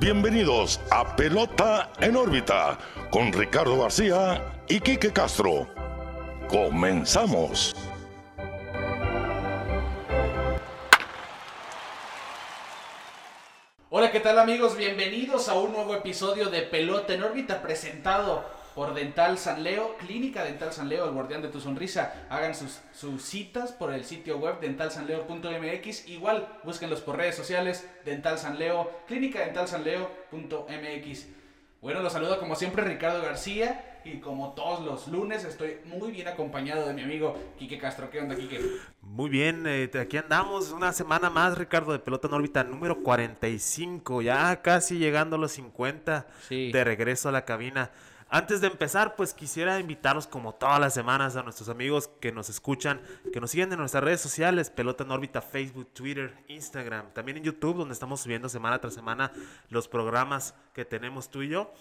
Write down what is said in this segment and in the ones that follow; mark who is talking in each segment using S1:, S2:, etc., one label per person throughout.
S1: bienvenidos a Pelota en órbita con Ricardo García y Quique Castro. Comenzamos.
S2: Hola, ¿qué tal amigos? Bienvenidos a un nuevo episodio de Pelota en órbita presentado por Dental San Leo, Clínica Dental San Leo, el guardián de tu sonrisa. Hagan sus, sus citas por el sitio web dentalsanleo.mx. Igual, búsquenlos por redes sociales, Dental San Leo, Clínica Dental San Leo.mx. Bueno, los saludo como siempre Ricardo García y como todos los lunes estoy muy bien acompañado de mi amigo Quique Castro. ¿Qué onda, Quique?
S3: Muy bien, eh, aquí andamos una semana más, Ricardo, de Pelota en órbita número 45, ya casi llegando a los 50
S2: Sí.
S3: de regreso a la cabina. Antes de empezar, pues quisiera invitarlos como todas las semanas a nuestros amigos que nos escuchan, que nos siguen en nuestras redes sociales, Pelota en órbita, Facebook, Twitter, Instagram, también en YouTube, donde estamos subiendo semana tras semana los programas que tenemos tú y yo.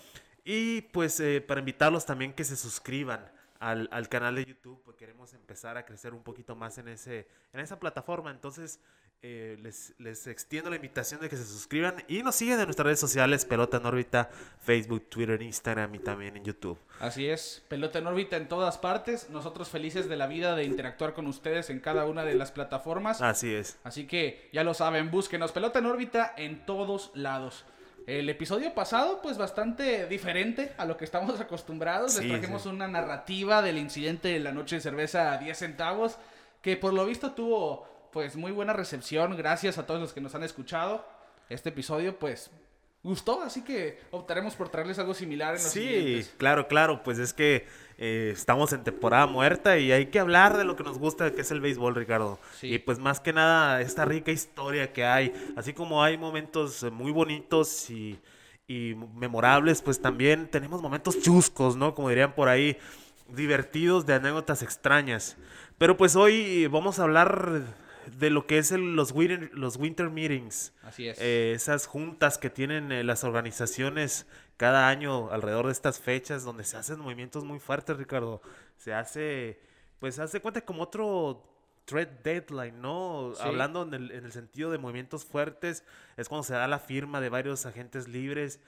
S3: Y pues eh, para invitarlos también que se suscriban al, al canal de YouTube, porque queremos empezar a crecer un poquito más en, ese, en esa plataforma. Entonces, eh, les, les extiendo la invitación de que se suscriban y nos siguen en nuestras redes sociales, Pelota en órbita, Facebook, Twitter, Instagram y también en YouTube.
S2: Así es, pelota en órbita en todas partes. Nosotros felices de la vida de interactuar con ustedes en cada una de las plataformas.
S3: Así es.
S2: Así que ya lo saben, búsquenos pelota en órbita en todos lados. El episodio pasado, pues bastante diferente a lo que estamos acostumbrados.
S3: Sí,
S2: Les trajimos
S3: sí.
S2: una narrativa del incidente de la noche de cerveza a 10 centavos, que por lo visto tuvo pues muy buena recepción. Gracias a todos los que nos han escuchado. Este episodio, pues, gustó, así que optaremos por traerles algo similar en los
S3: Sí,
S2: siguientes.
S3: claro, claro, pues es que eh, estamos en temporada muerta y hay que hablar de lo que nos gusta, que es el béisbol, Ricardo.
S2: Sí.
S3: Y pues más que nada, esta rica historia que hay, así como hay momentos eh, muy bonitos y, y memorables, pues también tenemos momentos chuscos, ¿no? Como dirían por ahí, divertidos de anécdotas extrañas. Pero pues hoy vamos a hablar de lo que es el- los, winter, los winter meetings.
S2: Así es.
S3: Eh, esas juntas que tienen eh, las organizaciones cada año alrededor de estas fechas donde se hacen movimientos muy fuertes, Ricardo. Se hace, pues hace cuenta como otro trade deadline, ¿no?
S2: Sí.
S3: Hablando en el, en el sentido de movimientos fuertes, es cuando se da la firma de varios agentes libres.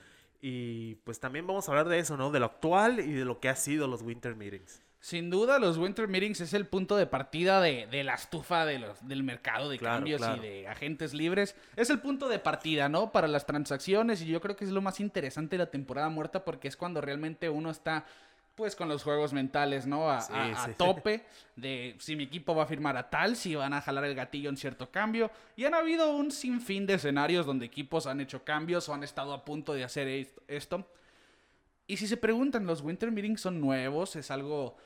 S3: Y pues también vamos a hablar de eso, ¿no? De lo actual y de lo que ha sido los winter meetings.
S2: Sin duda, los Winter Meetings es el punto de partida de, de la estufa de los, del mercado de
S3: Claro,
S2: cambios
S3: claro.
S2: y de agentes libres. Es el punto de partida, ¿no? Para las transacciones y yo creo que es lo más interesante de la temporada muerta porque es cuando realmente uno está, pues, con los juegos mentales, ¿no? A,
S3: Sí,
S2: a- a
S3: sí.
S2: tope de si mi equipo va a firmar a tal, si van a jalar el gatillo en cierto cambio. Y han habido un sinfín de escenarios donde equipos han hecho cambios o han estado a punto de hacer est- esto. Y si se preguntan, ¿los Winter Meetings son nuevos? ¿Es algo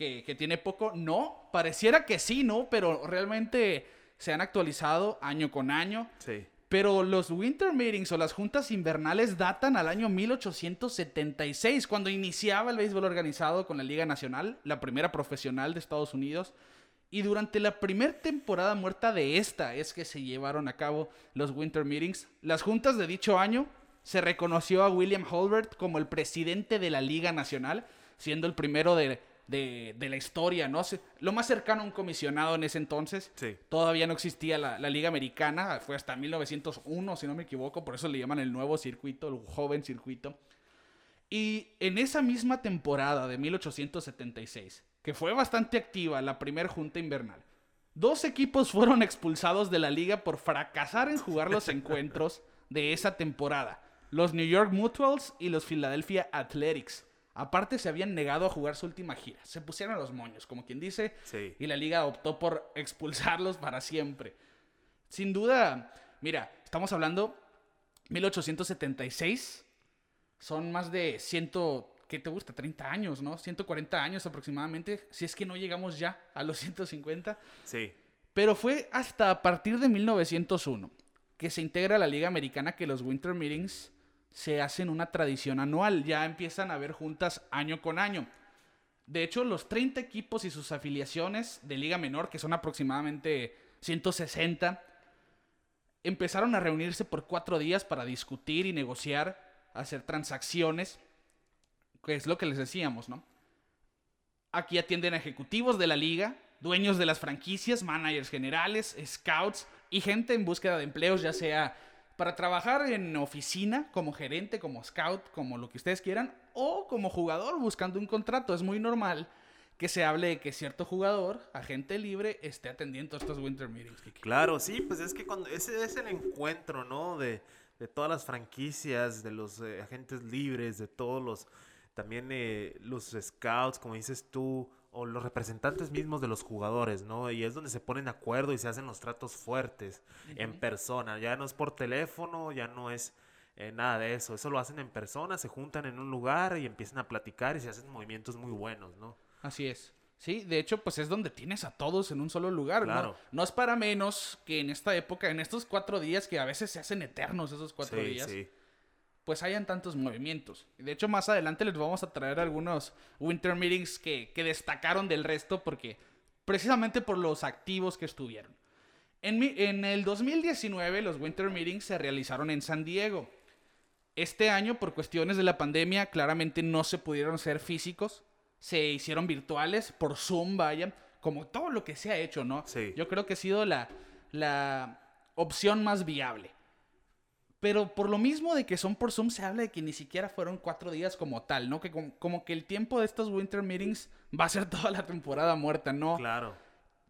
S2: que, que tiene poco? No, pareciera que sí, ¿no? Pero realmente se han actualizado año con año.
S3: Sí.
S2: Pero los Winter Meetings o las juntas invernales datan al año 1876, cuando iniciaba el béisbol organizado con la Liga Nacional, la primera profesional de Estados Unidos. Y durante la primera temporada muerta de esta es que se llevaron a cabo los Winter Meetings. Las juntas de dicho año se reconoció a William Holbert como el presidente de la Liga Nacional, siendo el primero de, de- de la historia, ¿no? Se- Lo más cercano a un comisionado en ese entonces.
S3: Sí.
S2: Todavía no existía la, la Liga Americana, fue hasta 1901, si no me equivoco, por eso le llaman el nuevo circuito, el joven circuito. Y en esa misma temporada de 1876, que fue bastante activa la primera junta invernal, dos equipos fueron expulsados de la liga por fracasar en jugar los encuentros de esa temporada. Los New York Mutuals y los Philadelphia Athletics. Aparte se habían negado a jugar su última gira. Se pusieron a los moños, como quien dice,
S3: Sí.
S2: y la liga optó por expulsarlos para siempre. Sin duda, mira, estamos hablando 1876. Son más de 100, ¿qué te gusta? 30 años, ¿no? 140 años aproximadamente, si es que no llegamos ya a los 150.
S3: Sí.
S2: Pero fue hasta a partir de 1901 que se integra a la Liga Americana que los Winter Meetings se hacen una tradición anual. Ya empiezan a haber juntas año con año. De hecho, los 30 equipos y sus afiliaciones de Liga Menor, que son aproximadamente 160, empezaron a reunirse por cuatro días para discutir y negociar, hacer transacciones, que es lo que les decíamos, ¿no? Aquí atienden a ejecutivos de la liga, dueños de las franquicias, managers generales, scouts y gente en búsqueda de empleos, ya sea para trabajar en oficina, como gerente, como scout, como lo que ustedes quieran, o como jugador buscando un contrato. Es muy normal que se hable de que cierto jugador, agente libre, esté atendiendo estos winter meetings.
S3: Claro, sí, pues es que ese es el encuentro, ¿no? De, de todas las franquicias, de los eh, agentes libres, de todos los, también eh, los scouts, como dices tú, o los representantes mismos de los jugadores, ¿no? Y es donde se ponen de acuerdo y se hacen los tratos fuertes en persona. Ya no es por teléfono, ya no es eh, nada de eso. Eso lo hacen en persona, se juntan en un lugar y empiezan a platicar y se hacen movimientos muy buenos, ¿no?
S2: Así es. Sí, de hecho, pues es donde tienes a todos en un solo lugar, ¿no? No es para menos que en esta época, en estos cuatro días, que a veces se hacen eternos esos cuatro días, pues hayan tantos movimientos. De hecho, más adelante les vamos a traer algunos Winter Meetings que, que destacaron del resto, porque precisamente por los activos que estuvieron. En, en el 2019, los Winter Meetings se realizaron en San Diego. Este año, por cuestiones de la pandemia, claramente no se pudieron ser físicos se hicieron virtuales por Zoom, vaya, como todo lo que se ha hecho, ¿no?
S3: Sí.
S2: Yo creo que ha sido la, la opción más viable. Pero por lo mismo de que son por Zoom, se habla de que ni siquiera fueron cuatro días como tal, ¿no? Que como, como, que el tiempo de estos Winter Meetings va a ser toda la temporada muerta, ¿no?
S3: Claro.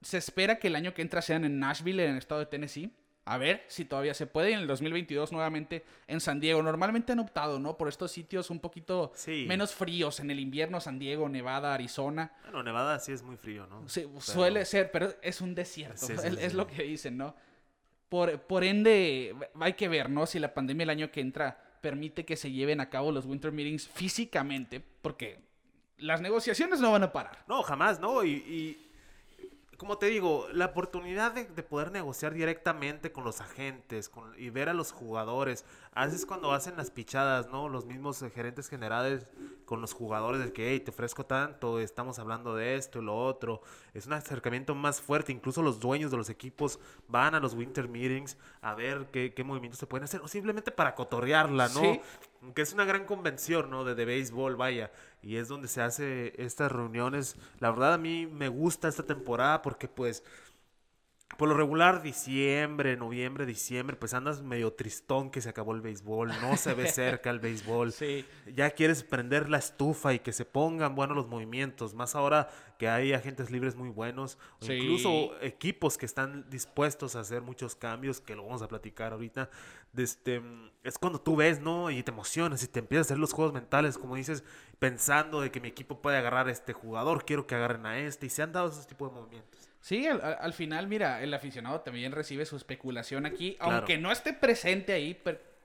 S2: Se espera que el año que entra sean en Nashville, en el estado de Tennessee. A ver si todavía se puede. Y en el 2022 nuevamente en San Diego. Normalmente han optado, ¿no? Por estos sitios un poquito menos fríos. En el invierno, San Diego, Nevada, Arizona.
S3: Bueno, Nevada sí es muy frío, ¿no?
S2: Sí, suele ser, pero es un desierto. es, lo que dicen, ¿no? Por, por ende, hay que ver, ¿no? Si la pandemia el año que entra permite que se lleven a cabo los Winter Meetings físicamente. Porque las negociaciones no van a parar.
S3: No, jamás, ¿no? y como te digo, la oportunidad de, poder negociar directamente con los agentes y ver a los jugadores. A veces cuando hacen las pichadas, ¿no? Los mismos gerentes generales con los jugadores de que, hey, te ofrezco tanto, estamos hablando de esto y lo otro. Es un acercamiento más fuerte. Incluso los dueños de los equipos van a los winter meetings a ver qué, qué movimientos se pueden hacer. O simplemente para cotorrearla, ¿no? Que es una gran convención, ¿no? De, de béisbol, vaya y es donde se hace estas reuniones. La verdad a mí me gusta esta temporada porque pues por lo regular diciembre, noviembre, diciembre, pues andas medio tristón que se acabó el béisbol, no se ve cerca el béisbol.
S2: Sí.
S3: Ya quieres prender la estufa y que se pongan buenos los movimientos, más ahora que hay agentes libres muy buenos, o incluso equipos que están dispuestos a hacer muchos cambios, que lo vamos a platicar ahorita. Este, es cuando tú ves, ¿no? Y te emocionas y te empiezas a hacer los juegos mentales, como dices, pensando de que mi equipo puede agarrar a este jugador, quiero que agarren a este, y se han dado esos tipos de movimientos.
S2: Sí, al, final, mira, el aficionado también recibe su especulación aquí, aunque no esté presente ahí,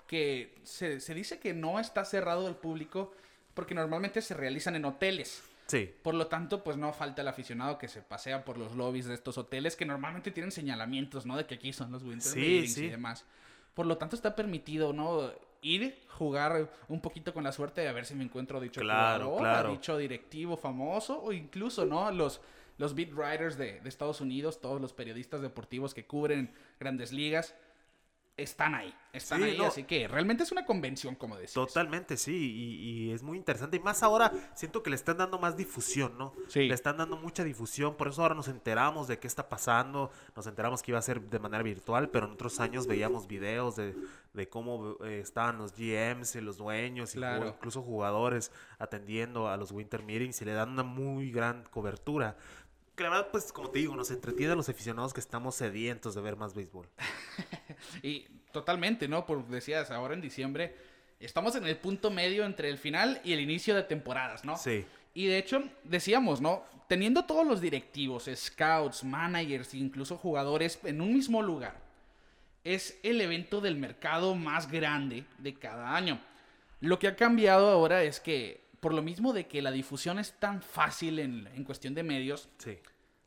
S2: que se, se dice que no está cerrado al público, porque normalmente se realizan en hoteles.
S3: Sí.
S2: Por lo tanto, pues no falta el aficionado que se pasea por los lobbies de estos hoteles que normalmente tienen señalamientos, ¿no? De que aquí son los Winter sí, y demás. Por lo tanto, está permitido, ¿no? Ir, jugar un poquito con la suerte de a ver si me encuentro dicho
S3: claro, jugador, claro.
S2: dicho directivo famoso, o incluso, ¿no? Los, los beat writers de, de Estados Unidos, todos los periodistas deportivos que cubren grandes ligas están ahí, están ahí, así que realmente es una convención, como decís.
S3: Totalmente, sí, y, es muy interesante. Y más ahora siento que le están dando más difusión, ¿no?
S2: Sí.
S3: Le están dando mucha difusión, por eso ahora nos enteramos de qué está pasando, nos enteramos que iba a ser de manera virtual, pero en otros años veíamos videos de, cómo eh, estaban los GMs y los dueños, y incluso jugadores atendiendo a los Winter Meetings y le dan una muy gran cobertura que la verdad, pues como te digo, nos entretiene a los aficionados que estamos sedientos de ver más béisbol.
S2: y totalmente, ¿no? Por decías, ahora en diciembre estamos en el punto medio entre el final y el inicio de temporadas, ¿no?
S3: Sí.
S2: Y de hecho, decíamos, ¿no? Teniendo todos los directivos, scouts, managers, incluso jugadores en un mismo lugar, es el evento del mercado más grande de cada año. Lo que ha cambiado ahora es que por lo mismo de que la difusión es tan fácil en, en cuestión de medios,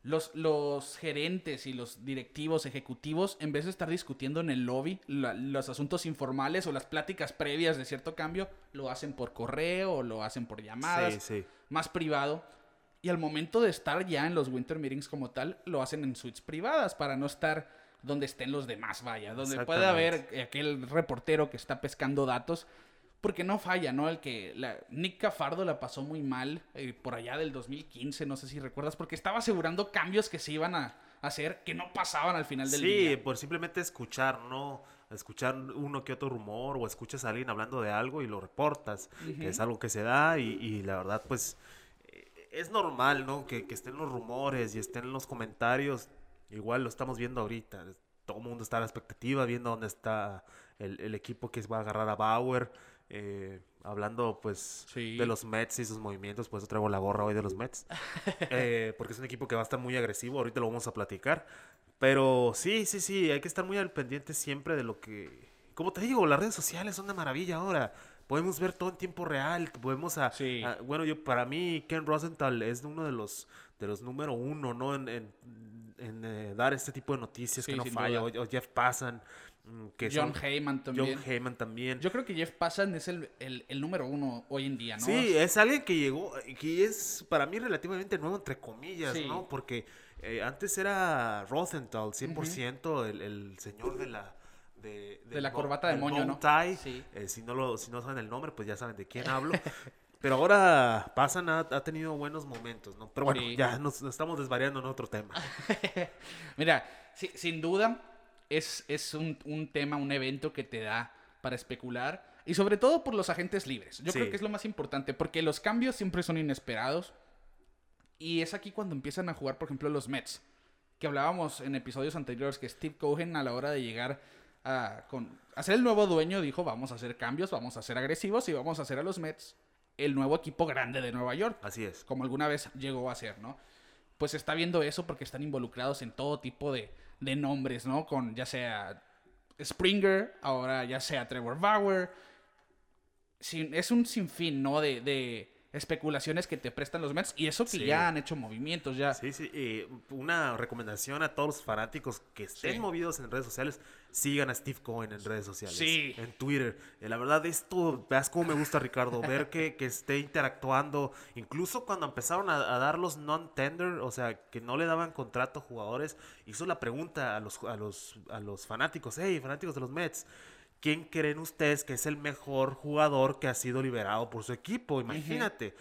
S2: los, los, gerentes y los directivos ejecutivos, en vez de estar discutiendo en el lobby los asuntos informales o las pláticas previas de cierto cambio, lo hacen por correo o lo hacen por llamadas, más privado. Y al momento de estar ya en los winter meetings como tal, lo hacen en suites privadas para no estar donde estén los demás, vaya, donde puede haber aquel reportero que está pescando datos porque no falla, ¿no? El que la, Nick Cafardo la pasó muy mal eh, por allá del 2015, no sé si recuerdas, porque estaba asegurando cambios que se iban a hacer que no pasaban al final del día.
S3: Sí, por simplemente escuchar, ¿no? escuchar uno que otro rumor o escuchas a alguien hablando de algo y lo reportas, que es algo que se da y, y la verdad pues eh, es normal, ¿no? Que, que estén los rumores y estén los comentarios, igual lo estamos viendo ahorita, todo el mundo está a la expectativa, viendo dónde está el, el equipo que va a agarrar a Bauer. Eh, hablando pues
S2: Sí.
S3: de los Mets y sus movimientos, pues traigo la gorra hoy de los Mets. Eh, porque es un equipo que va a estar muy agresivo, ahorita lo vamos a platicar. Pero sí, sí, sí, hay que estar muy al pendiente siempre de lo que... Como te digo, las redes sociales son una maravilla ahora. Podemos ver todo en tiempo real, podemos a,
S2: Sí.
S3: a- bueno, yo para mí Ken Rosenthal es uno de los de los número uno, ¿no? En, en- en, eh, dar este tipo de noticias
S2: Sí,
S3: que no falla. O, o Jeff Passan, que
S2: John
S3: son-
S2: Heyman también.
S3: John Heyman también.
S2: Yo creo que Jeff Passan es el, el- el número uno hoy en día, ¿no?
S3: Sí, es alguien que llegó, que es para mí relativamente nuevo, entre comillas,
S2: Sí.
S3: ¿no? Porque eh, antes era Rosenthal, 100%, el, el señor de la... De,
S2: De la corbata de moño, ¿no? Sí.
S3: Eh, si, no lo, si no saben el nombre, pues ya saben de quién hablo. Pero ahora Pasan ha, ha tenido buenos momentos, ¿no? Pero bueno,
S2: Sí.
S3: ya nos, nos estamos desvariando en otro tema.
S2: Mira, sin duda es, es un, un tema, un evento que te da para especular. Y sobre todo por los agentes libres. Yo
S3: Sí.
S2: creo que es lo más importante. Porque los cambios siempre son inesperados. Y es aquí cuando empiezan a jugar, por ejemplo, los Mets. Que hablábamos en episodios anteriores que Steve Cohen a la hora de llegar a, con, a ser el nuevo dueño dijo vamos a hacer cambios, vamos a ser agresivos y vamos a hacer a los Mets el nuevo equipo grande de Nueva York
S3: Así es.
S2: como alguna vez llegó a ser, ¿no? Pues está viendo eso porque están involucrados en todo tipo de, de nombres, ¿no? Con ya sea Springer, ahora ya sea Trevor Bauer. Es un sinfín, ¿no? De, de especulaciones que te prestan los Mets y eso que
S3: Sí.
S2: ya han hecho movimientos, ya.
S3: Sí, sí, y una recomendación a todos los fanáticos que estén
S2: Sí.
S3: movidos en redes sociales, sigan a Steve Cohen en redes sociales,
S2: Sí.
S3: en Twitter. Eh, La verdad, esto, veas cómo me gusta, Ricardo, ver que, que esté interactuando, incluso cuando empezaron a, a dar los non-tender, o sea, que no le daban contrato a jugadores, hizo la pregunta a los, a los, a los fanáticos, hey, fanáticos de los Mets, ¿quién creen ustedes que es el mejor jugador que ha sido liberado por su equipo? Imagínate.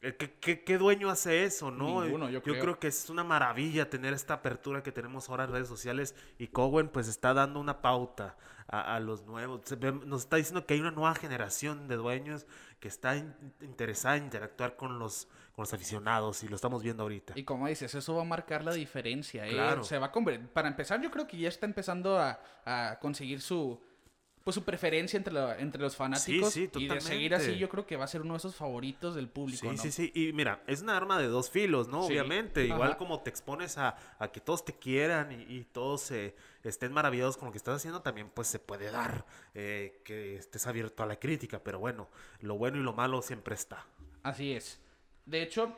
S3: Eh, ¿Qué, qué, qué dueño hace eso, no?
S2: Ninguno, yo creo.
S3: creo que es una maravilla tener esta apertura que tenemos ahora en redes sociales y Cowen pues está dando una pauta a, a los nuevos. Ve- Nos está diciendo que hay una nueva generación de dueños que está in- interesada en interactuar con los, con los aficionados y lo estamos viendo ahorita.
S2: Y como dices, eso va a marcar la diferencia. ¿eh?
S3: Claro.
S2: Se va a Para empezar, yo creo que ya está empezando a, a conseguir su pues su preferencia entre, la- entre los fanáticos.
S3: sí,
S2: y de seguir así, yo creo que va a ser uno de esos favoritos del público.
S3: Sí,
S2: ¿no?
S3: sí, sí. Y mira, es una arma de dos filos, ¿no?
S2: Sí.
S3: Obviamente. Igual como te expones a, a que todos te quieran y, y todos eh, estén maravillados con lo que estás haciendo, también pues se puede dar eh, que estés abierto a la crítica. Pero bueno, lo bueno y lo malo siempre está.
S2: Así es. De hecho,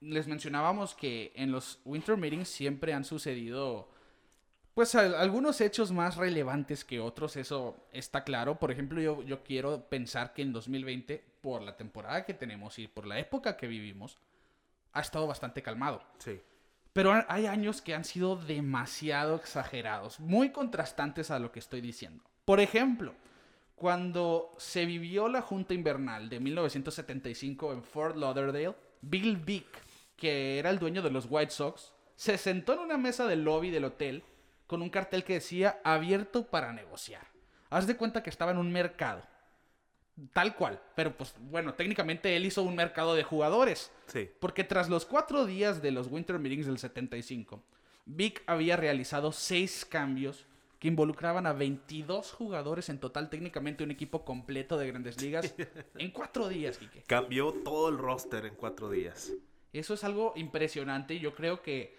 S2: les mencionábamos que en los Winter Meetings siempre han sucedido, pues, al- algunos hechos más relevantes que otros, eso está claro. Por ejemplo, yo, yo quiero pensar que en 2020, por la temporada que tenemos y por la época que vivimos, ha estado bastante calmado.
S3: Sí.
S2: Pero ha- hay años que han sido demasiado exagerados, muy contrastantes a lo que estoy diciendo. Por ejemplo, cuando se vivió la Junta Invernal de 1975 en Fort Lauderdale, Bill Vick, que era el dueño de los White Sox, se sentó en una mesa del lobby del hotel con un cartel que decía abierto para negociar. Haz de cuenta que estaba en un mercado. Tal cual. Pero pues bueno, técnicamente él hizo un mercado de jugadores.
S3: Sí.
S2: Porque tras los cuatro días de los Winter Meetings del 75, Vic había realizado seis cambios que involucraban a 22 jugadores en total, técnicamente un equipo completo de grandes ligas, en cuatro días, Quique.
S3: Cambió todo el roster en cuatro días.
S2: Eso es algo impresionante y yo creo que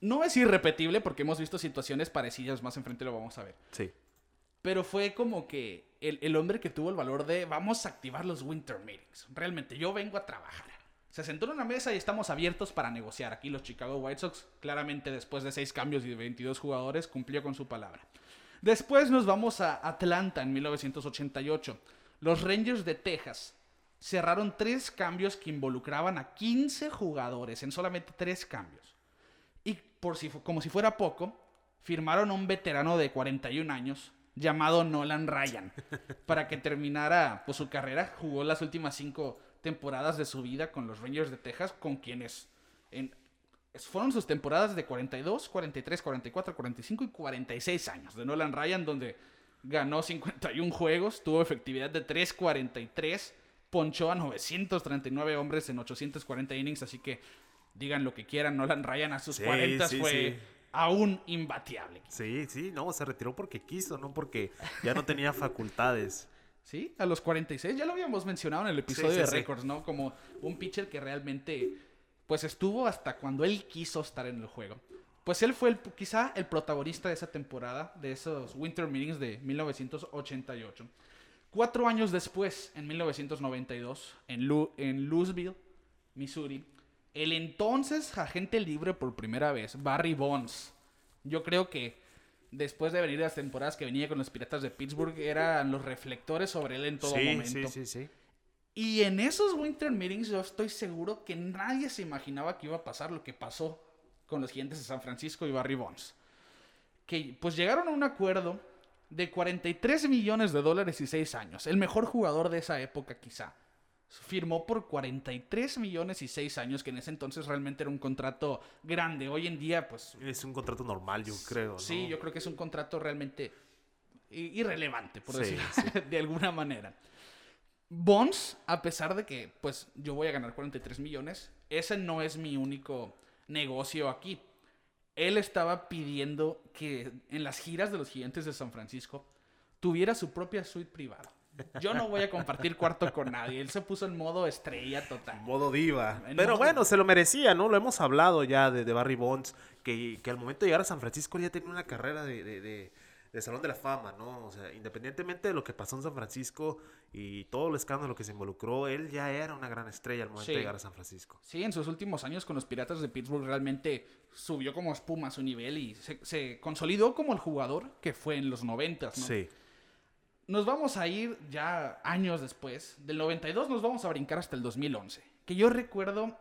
S2: no es irrepetible porque hemos visto situaciones parecidas, más enfrente lo vamos a ver.
S3: Sí.
S2: Pero fue como que el, el hombre que tuvo el valor de vamos a activar los winter meetings. Realmente, yo vengo a trabajar. Se sentó en una mesa y estamos abiertos para negociar. Aquí los Chicago White Sox, claramente después de seis cambios y de 22 jugadores, cumplió con su palabra. Después nos vamos a Atlanta en 1988. Los Rangers de Texas cerraron tres cambios que involucraban a 15 jugadores en solamente tres cambios. Por si, como si fuera poco, firmaron a un veterano de 41 años llamado Nolan Ryan para que terminara pues, su carrera. Jugó las últimas cinco temporadas de su vida con los Rangers de Texas, con quienes en- fueron sus temporadas de 42, 43, 44, 45 y 46 años de Nolan Ryan, donde ganó 51 juegos, tuvo efectividad de 3.43, ponchó a 939 hombres en 840 innings, así que digan lo que quieran, Nolan Ryan a sus
S3: Sí,
S2: 40
S3: sí,
S2: fue
S3: sí.
S2: aún imbateable.
S3: Sí, sí, no, se retiró porque quiso, no porque ya no tenía facultades.
S2: Sí, a los 46, ya lo habíamos mencionado en el episodio de. Records, ¿no? Como un pitcher que realmente, pues estuvo hasta cuando él quiso estar en el juego. Pues él fue el, quizá el protagonista de esa temporada, de esos Winter Meetings de 1988. Cuatro años después, en 1992, en, Lu- en Louisville, Missouri, el entonces agente libre por primera vez, Barry Bonds. Yo creo que después de venir las temporadas que venía con los Piratas de Pittsburgh, eran los reflectores sobre él en todo
S3: sí,
S2: momento.
S3: sí, sí, sí.
S2: Y en esos Winter Meetings yo estoy seguro que nadie se imaginaba que iba a pasar lo que pasó con los Gigantes de San Francisco y Barry Bonds. Que pues llegaron a un acuerdo de 43 millones de dólares y 6 años. El mejor jugador de esa época quizá. Firmó por 43 millones y 6 años, que en ese entonces realmente era un contrato grande. Hoy en día pues
S3: Es un contrato normal, yo creo. ¿no?
S2: Sí, yo creo que es un contrato realmente irrelevante, por
S3: Sí,
S2: decirlo de alguna manera. Bonds, a pesar de que, pues, yo voy a ganar 43 millones, ese no es mi único negocio aquí. Él estaba pidiendo que en las giras de los gigantes de San Francisco tuviera su propia suite privada. Yo no voy a compartir cuarto con nadie. Él se puso en modo estrella total.
S3: Modo diva.
S2: En
S3: Pero
S2: modo-
S3: bueno, se lo merecía, ¿no? Lo hemos hablado ya de, de Barry Bonds, que, que al momento de llegar a San Francisco ya tenía una carrera de, de- de- de Salón de la Fama, ¿no? O sea, independientemente de lo que pasó en San Francisco y todo el escándalo que se involucró, él ya era una gran estrella al momento
S2: Sí.
S3: de llegar a San Francisco.
S2: Sí, en sus últimos años con los Piratas de Pittsburgh realmente subió como espuma su nivel y se, se consolidó como el jugador que fue en los 90, ¿no?
S3: Sí.
S2: Nos vamos a ir ya años después. Del 92 nos vamos a brincar hasta el 2011. Que yo recuerdo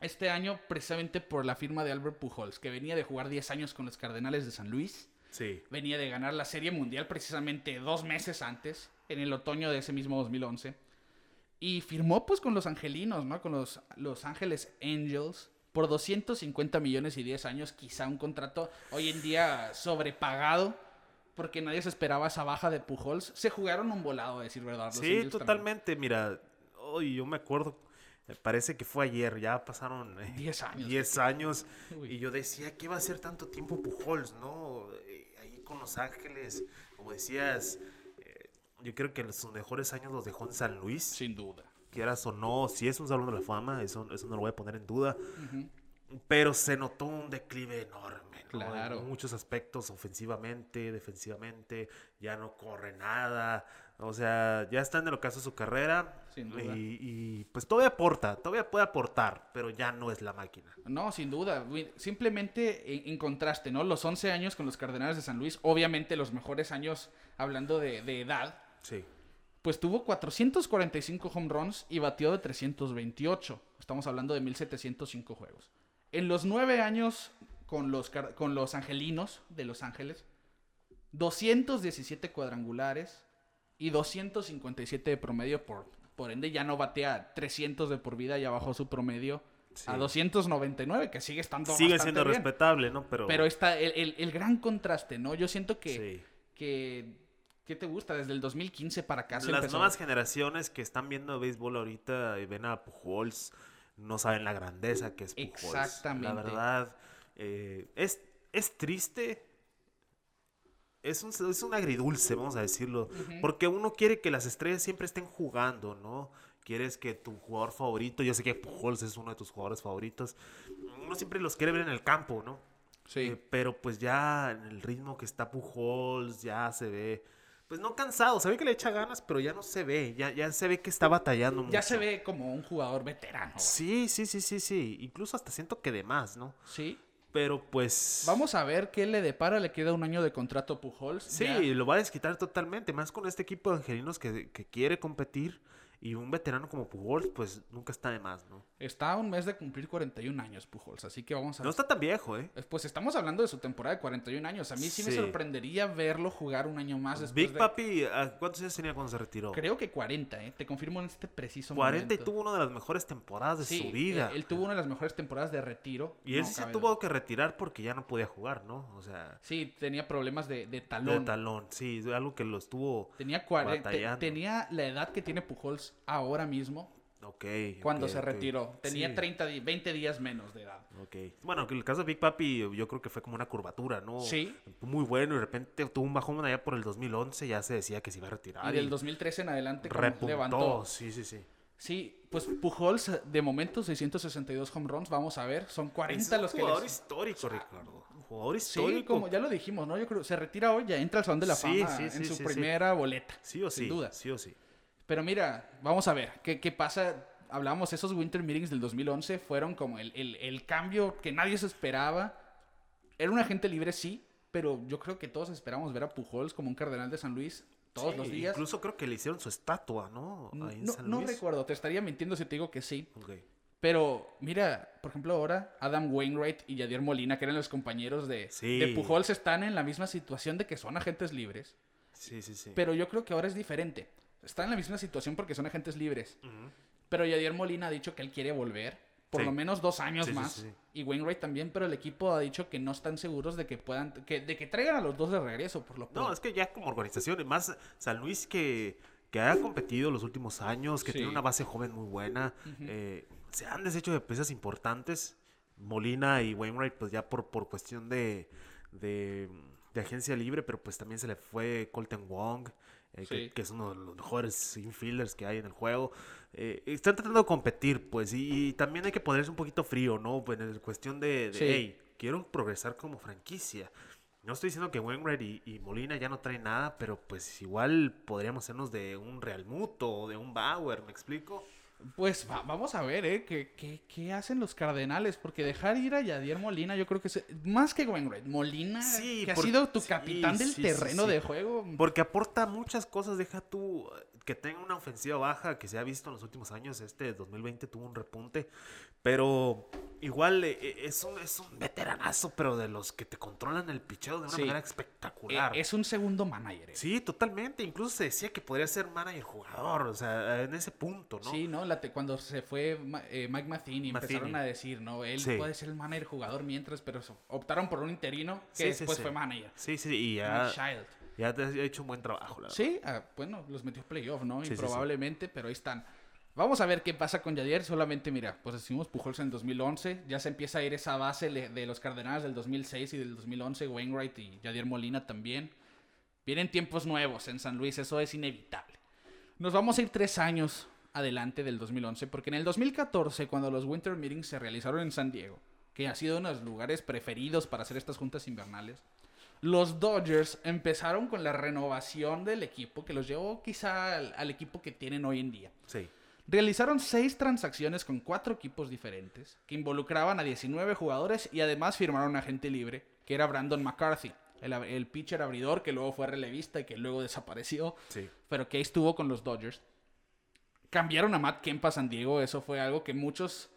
S2: este año precisamente por la firma de Albert Pujols, que venía de jugar 10 años con los Cardenales de San Luis.
S3: Sí.
S2: Venía de ganar la Serie Mundial precisamente dos meses antes, en el otoño de ese mismo 2011. Y firmó pues con los Angelinos, ¿no? Con los Los Ángeles Angels por 250 millones y 10 años, quizá un contrato hoy en día sobrepagado, porque nadie se esperaba esa baja de Pujols. Se jugaron un volado, a decir verdad. los
S3: Sí,
S2: también.
S3: totalmente. Mira, hoy yo me acuerdo, me parece que fue ayer, ya pasaron eh,
S2: 10 años.
S3: 10 años.
S2: Uy.
S3: Y yo decía, ¿qué va a hacer tanto tiempo Pujols, no? Eh, ahí con Los Ángeles, como decías, eh, yo creo que sus mejores años los dejó en San Luis.
S2: Sin duda.
S3: Quieras o no, si es un salón de la fama, eso, eso no lo voy a poner en duda. Pero se notó un declive enorme, ¿no?
S2: Claro.
S3: En muchos aspectos, ofensivamente, defensivamente, ya no corre nada. O sea, ya está en el ocaso de su carrera.
S2: Sin duda.
S3: Y, y, pues todavía aporta, todavía puede aportar, pero ya no es la máquina.
S2: No, sin duda. Simplemente en, en contraste, ¿no? Los 11 años con los Cardenales de San Luis, obviamente los mejores años hablando de, de edad,
S3: Sí.
S2: pues tuvo 445 home runs y batió de 328. Estamos hablando de 1705 juegos. En los nueve años con los, con los angelinos de Los Ángeles, 217 cuadrangulares y 257 de promedio por, por ende ya no batea 300 de por vida, ya bajó su promedio a
S3: Sí.
S2: 299, que sigue estando
S3: Sigue siendo
S2: bien.
S3: respetable, ¿no? Pero,
S2: Pero está el, el- el gran contraste, ¿no? Yo siento que,
S3: sí.
S2: que ¿qué te gusta? Desde el 2015 para acá se
S3: Las
S2: empezó-
S3: nuevas generaciones que están viendo béisbol ahorita y ven a Pujols, no saben la grandeza que es Pujols.
S2: Exactamente.
S3: La verdad, eh, es, es triste. Es un, es un agridulce, vamos a decirlo. Porque uno quiere que las estrellas siempre estén jugando, ¿no? Quieres que tu jugador favorito, yo sé que Pujols es uno de tus jugadores favoritos, uno siempre los quiere ver en el campo, ¿no?
S2: Sí.
S3: Eh, pero pues ya en el ritmo que está Pujols, ya se ve, pues no cansado, se ve que le echa ganas, pero ya no se ve, ya, ya se ve que está batallando mucho.
S2: Ya se ve como un jugador veterano.
S3: Sí, sí, sí, sí, sí, incluso hasta siento que de más, ¿no?
S2: Sí.
S3: Pero pues...
S2: Vamos a ver qué le depara. Le queda un año de contrato a Pujols.
S3: Sí,
S2: Ya.
S3: lo va a desquitar totalmente, más con este equipo de angelinos que, que quiere competir Y un veterano como Pujols, pues nunca está de más, ¿no?
S2: Está a un mes de cumplir 41 años, Pujols, así que vamos a...
S3: No está tan viejo, ¿eh?
S2: Pues estamos hablando de su temporada de 41 años. A mí sí, me
S3: Sí.
S2: sorprendería verlo jugar un año más después
S3: Big
S2: de...
S3: Papi, ¿a ¿cuántos años tenía cuando se retiró?
S2: Creo que 40, ¿eh? Te confirmo en este preciso
S3: 40 y
S2: momento.
S3: tuvo una de las mejores temporadas de
S2: Sí,
S3: su vida.
S2: Él, él tuvo una de las mejores temporadas de retiro.
S3: y él
S2: no
S3: sí se tuvo que retirar porque ya no podía jugar, ¿no? O sea,
S2: Sí, tenía problemas de, de
S3: de
S2: talón.
S3: talón. Sí, algo que lo estuvo...
S2: Tenía, cuare- te-
S3: Batallando.
S2: tenía la edad que tiene Pujols ahora mismo
S3: Ok.
S2: cuando se retiró. Tenía
S3: Sí.
S2: 30, di- 20 días menos de edad.
S3: Ok. Bueno, que el caso de Big Papi yo creo que fue como una curvatura, ¿no?
S2: Sí.
S3: Muy bueno y de repente tuvo un bajón allá por el 2011, ya se decía que se iba a retirar.
S2: y del 2013 en adelante
S3: repuntó.
S2: levantó.
S3: Sí, sí, sí.
S2: Sí, pues Pujols de momento 662 home runs, vamos a ver, son 40
S3: Es un
S2: los que
S3: jugador
S2: les...
S3: histórico, Ricardo. Un jugador
S2: Sí,
S3: histórico.
S2: como ya lo dijimos, ¿no? Yo creo se retira hoy, ya entra al Salón de la
S3: Sí,
S2: Fama
S3: sí,
S2: en
S3: sí,
S2: su
S3: sí, sí.
S2: primera boleta.
S3: Sí o sí.
S2: Sin duda.
S3: Sí o sí.
S2: Pero mira, vamos a ver, ¿qué, qué pasa? Hablamos, esos Winter Meetings del 2011 fueron como el, el- el cambio que nadie se esperaba. Era un agente libre, sí, pero yo creo que todos esperamos ver a Pujols como un cardenal de San Luis todos
S3: Sí,
S2: los días.
S3: Incluso creo que le hicieron su estatua, ¿no? Ahí en
S2: No,
S3: San
S2: no
S3: Luis.
S2: recuerdo, te estaría mintiendo si te digo que sí.
S3: Ok.
S2: Pero mira, por ejemplo, ahora Adam Wainwright y Yadier Molina, que eran los compañeros de,
S3: Sí.
S2: de Pujols, están en la misma situación de que son agentes libres.
S3: Sí, sí, sí.
S2: Pero yo creo que ahora es diferente. Están en la misma situación porque son agentes libres. Pero Yadier Molina ha dicho que él quiere volver. Por
S3: Sí.
S2: lo menos dos años
S3: Sí,
S2: más.
S3: sí.
S2: Y Wainwright también, pero el equipo ha dicho que no están seguros de que puedan. Que, de que traigan a los dos de regreso, por lo
S3: No, es que ya como organización, más San Luis que, que ha competido los últimos años, que tiene una base joven muy buena, eh, se han deshecho de piezas importantes. Molina y Wainwright, pues ya por, por cuestión de, de, de agencia libre, pero pues también se le fue Colton Wong, eh, que, es uno de los mejores infielders que hay en el juego. Eh, están tratando de competir, pues, y, y también hay que ponerse un poquito frío, ¿no? Pues en cuestión de, de
S2: Sí.
S3: hey, quiero progresar como franquicia. No estoy diciendo que Wainwright y, y Molina ya no traen nada, pero pues igual podríamos hacernos de un Real Muto o de un Bauer, ¿me explico?
S2: Pues va- vamos a ver, ¿eh? ¿Qué, qué, qué hacen los Cardenales? Porque dejar ir a Yadier Molina, yo creo que es más que Wainwright. Molina,
S3: Sí,
S2: que ha sido tu
S3: sí,
S2: capitán del
S3: sí,
S2: terreno de juego.
S3: Porque aporta muchas cosas, deja tú eh, que tenga una ofensiva baja que se ha visto en los últimos años, este 2020 tuvo un repunte, pero igual eh, eh, es un, es un veteranazo, pero de los que te controlan el picheo de una manera espectacular.
S2: es un segundo manager. ¿eh?
S3: Sí, totalmente. Incluso se decía que podría ser manager jugador, o sea, en ese punto, ¿no?
S2: Sí, ¿no? La te- cuando se fue eh, Mike Matheny, empezaron
S3: Matheny.
S2: a decir, ¿no? Él
S3: Sí.
S2: puede ser el manager jugador mientras, pero optaron por un interino que
S3: Sí,
S2: después
S3: sí.
S2: fue manager.
S3: Sí, sí, y ya,
S2: Child.
S3: ya te ha hecho un buen trabajo, la verdad.
S2: Sí, ah, bueno, los metió playoff, ¿no? Improbablemente, pero ahí están. Vamos a ver qué pasa con Yadier. Solamente, mira, pues decimos Pujols en 2011. Ya se empieza a ir esa base de los Cardenales del 2006 y del 2011. Wainwright y Yadier Molina también. Vienen tiempos nuevos en San Luis, eso es inevitable. Nos vamos a ir tres años adelante del 2011, porque en el 2014, cuando los Winter Meetings se realizaron en San Diego, que ha sido uno de los lugares preferidos para hacer estas juntas invernales, los Dodgers empezaron con la renovación del equipo, que los llevó quizá al, al equipo que tienen hoy en día.
S3: Sí.
S2: Realizaron seis transacciones con cuatro equipos diferentes, que involucraban a 19 jugadores y además firmaron un agente libre, que era Brandon McCarthy, el, el pitcher abridor que luego fue relevista y que luego desapareció,
S3: Sí.
S2: pero que ahí estuvo con los Dodgers. Cambiaron a Matt Kemp a San Diego, eso fue algo que muchos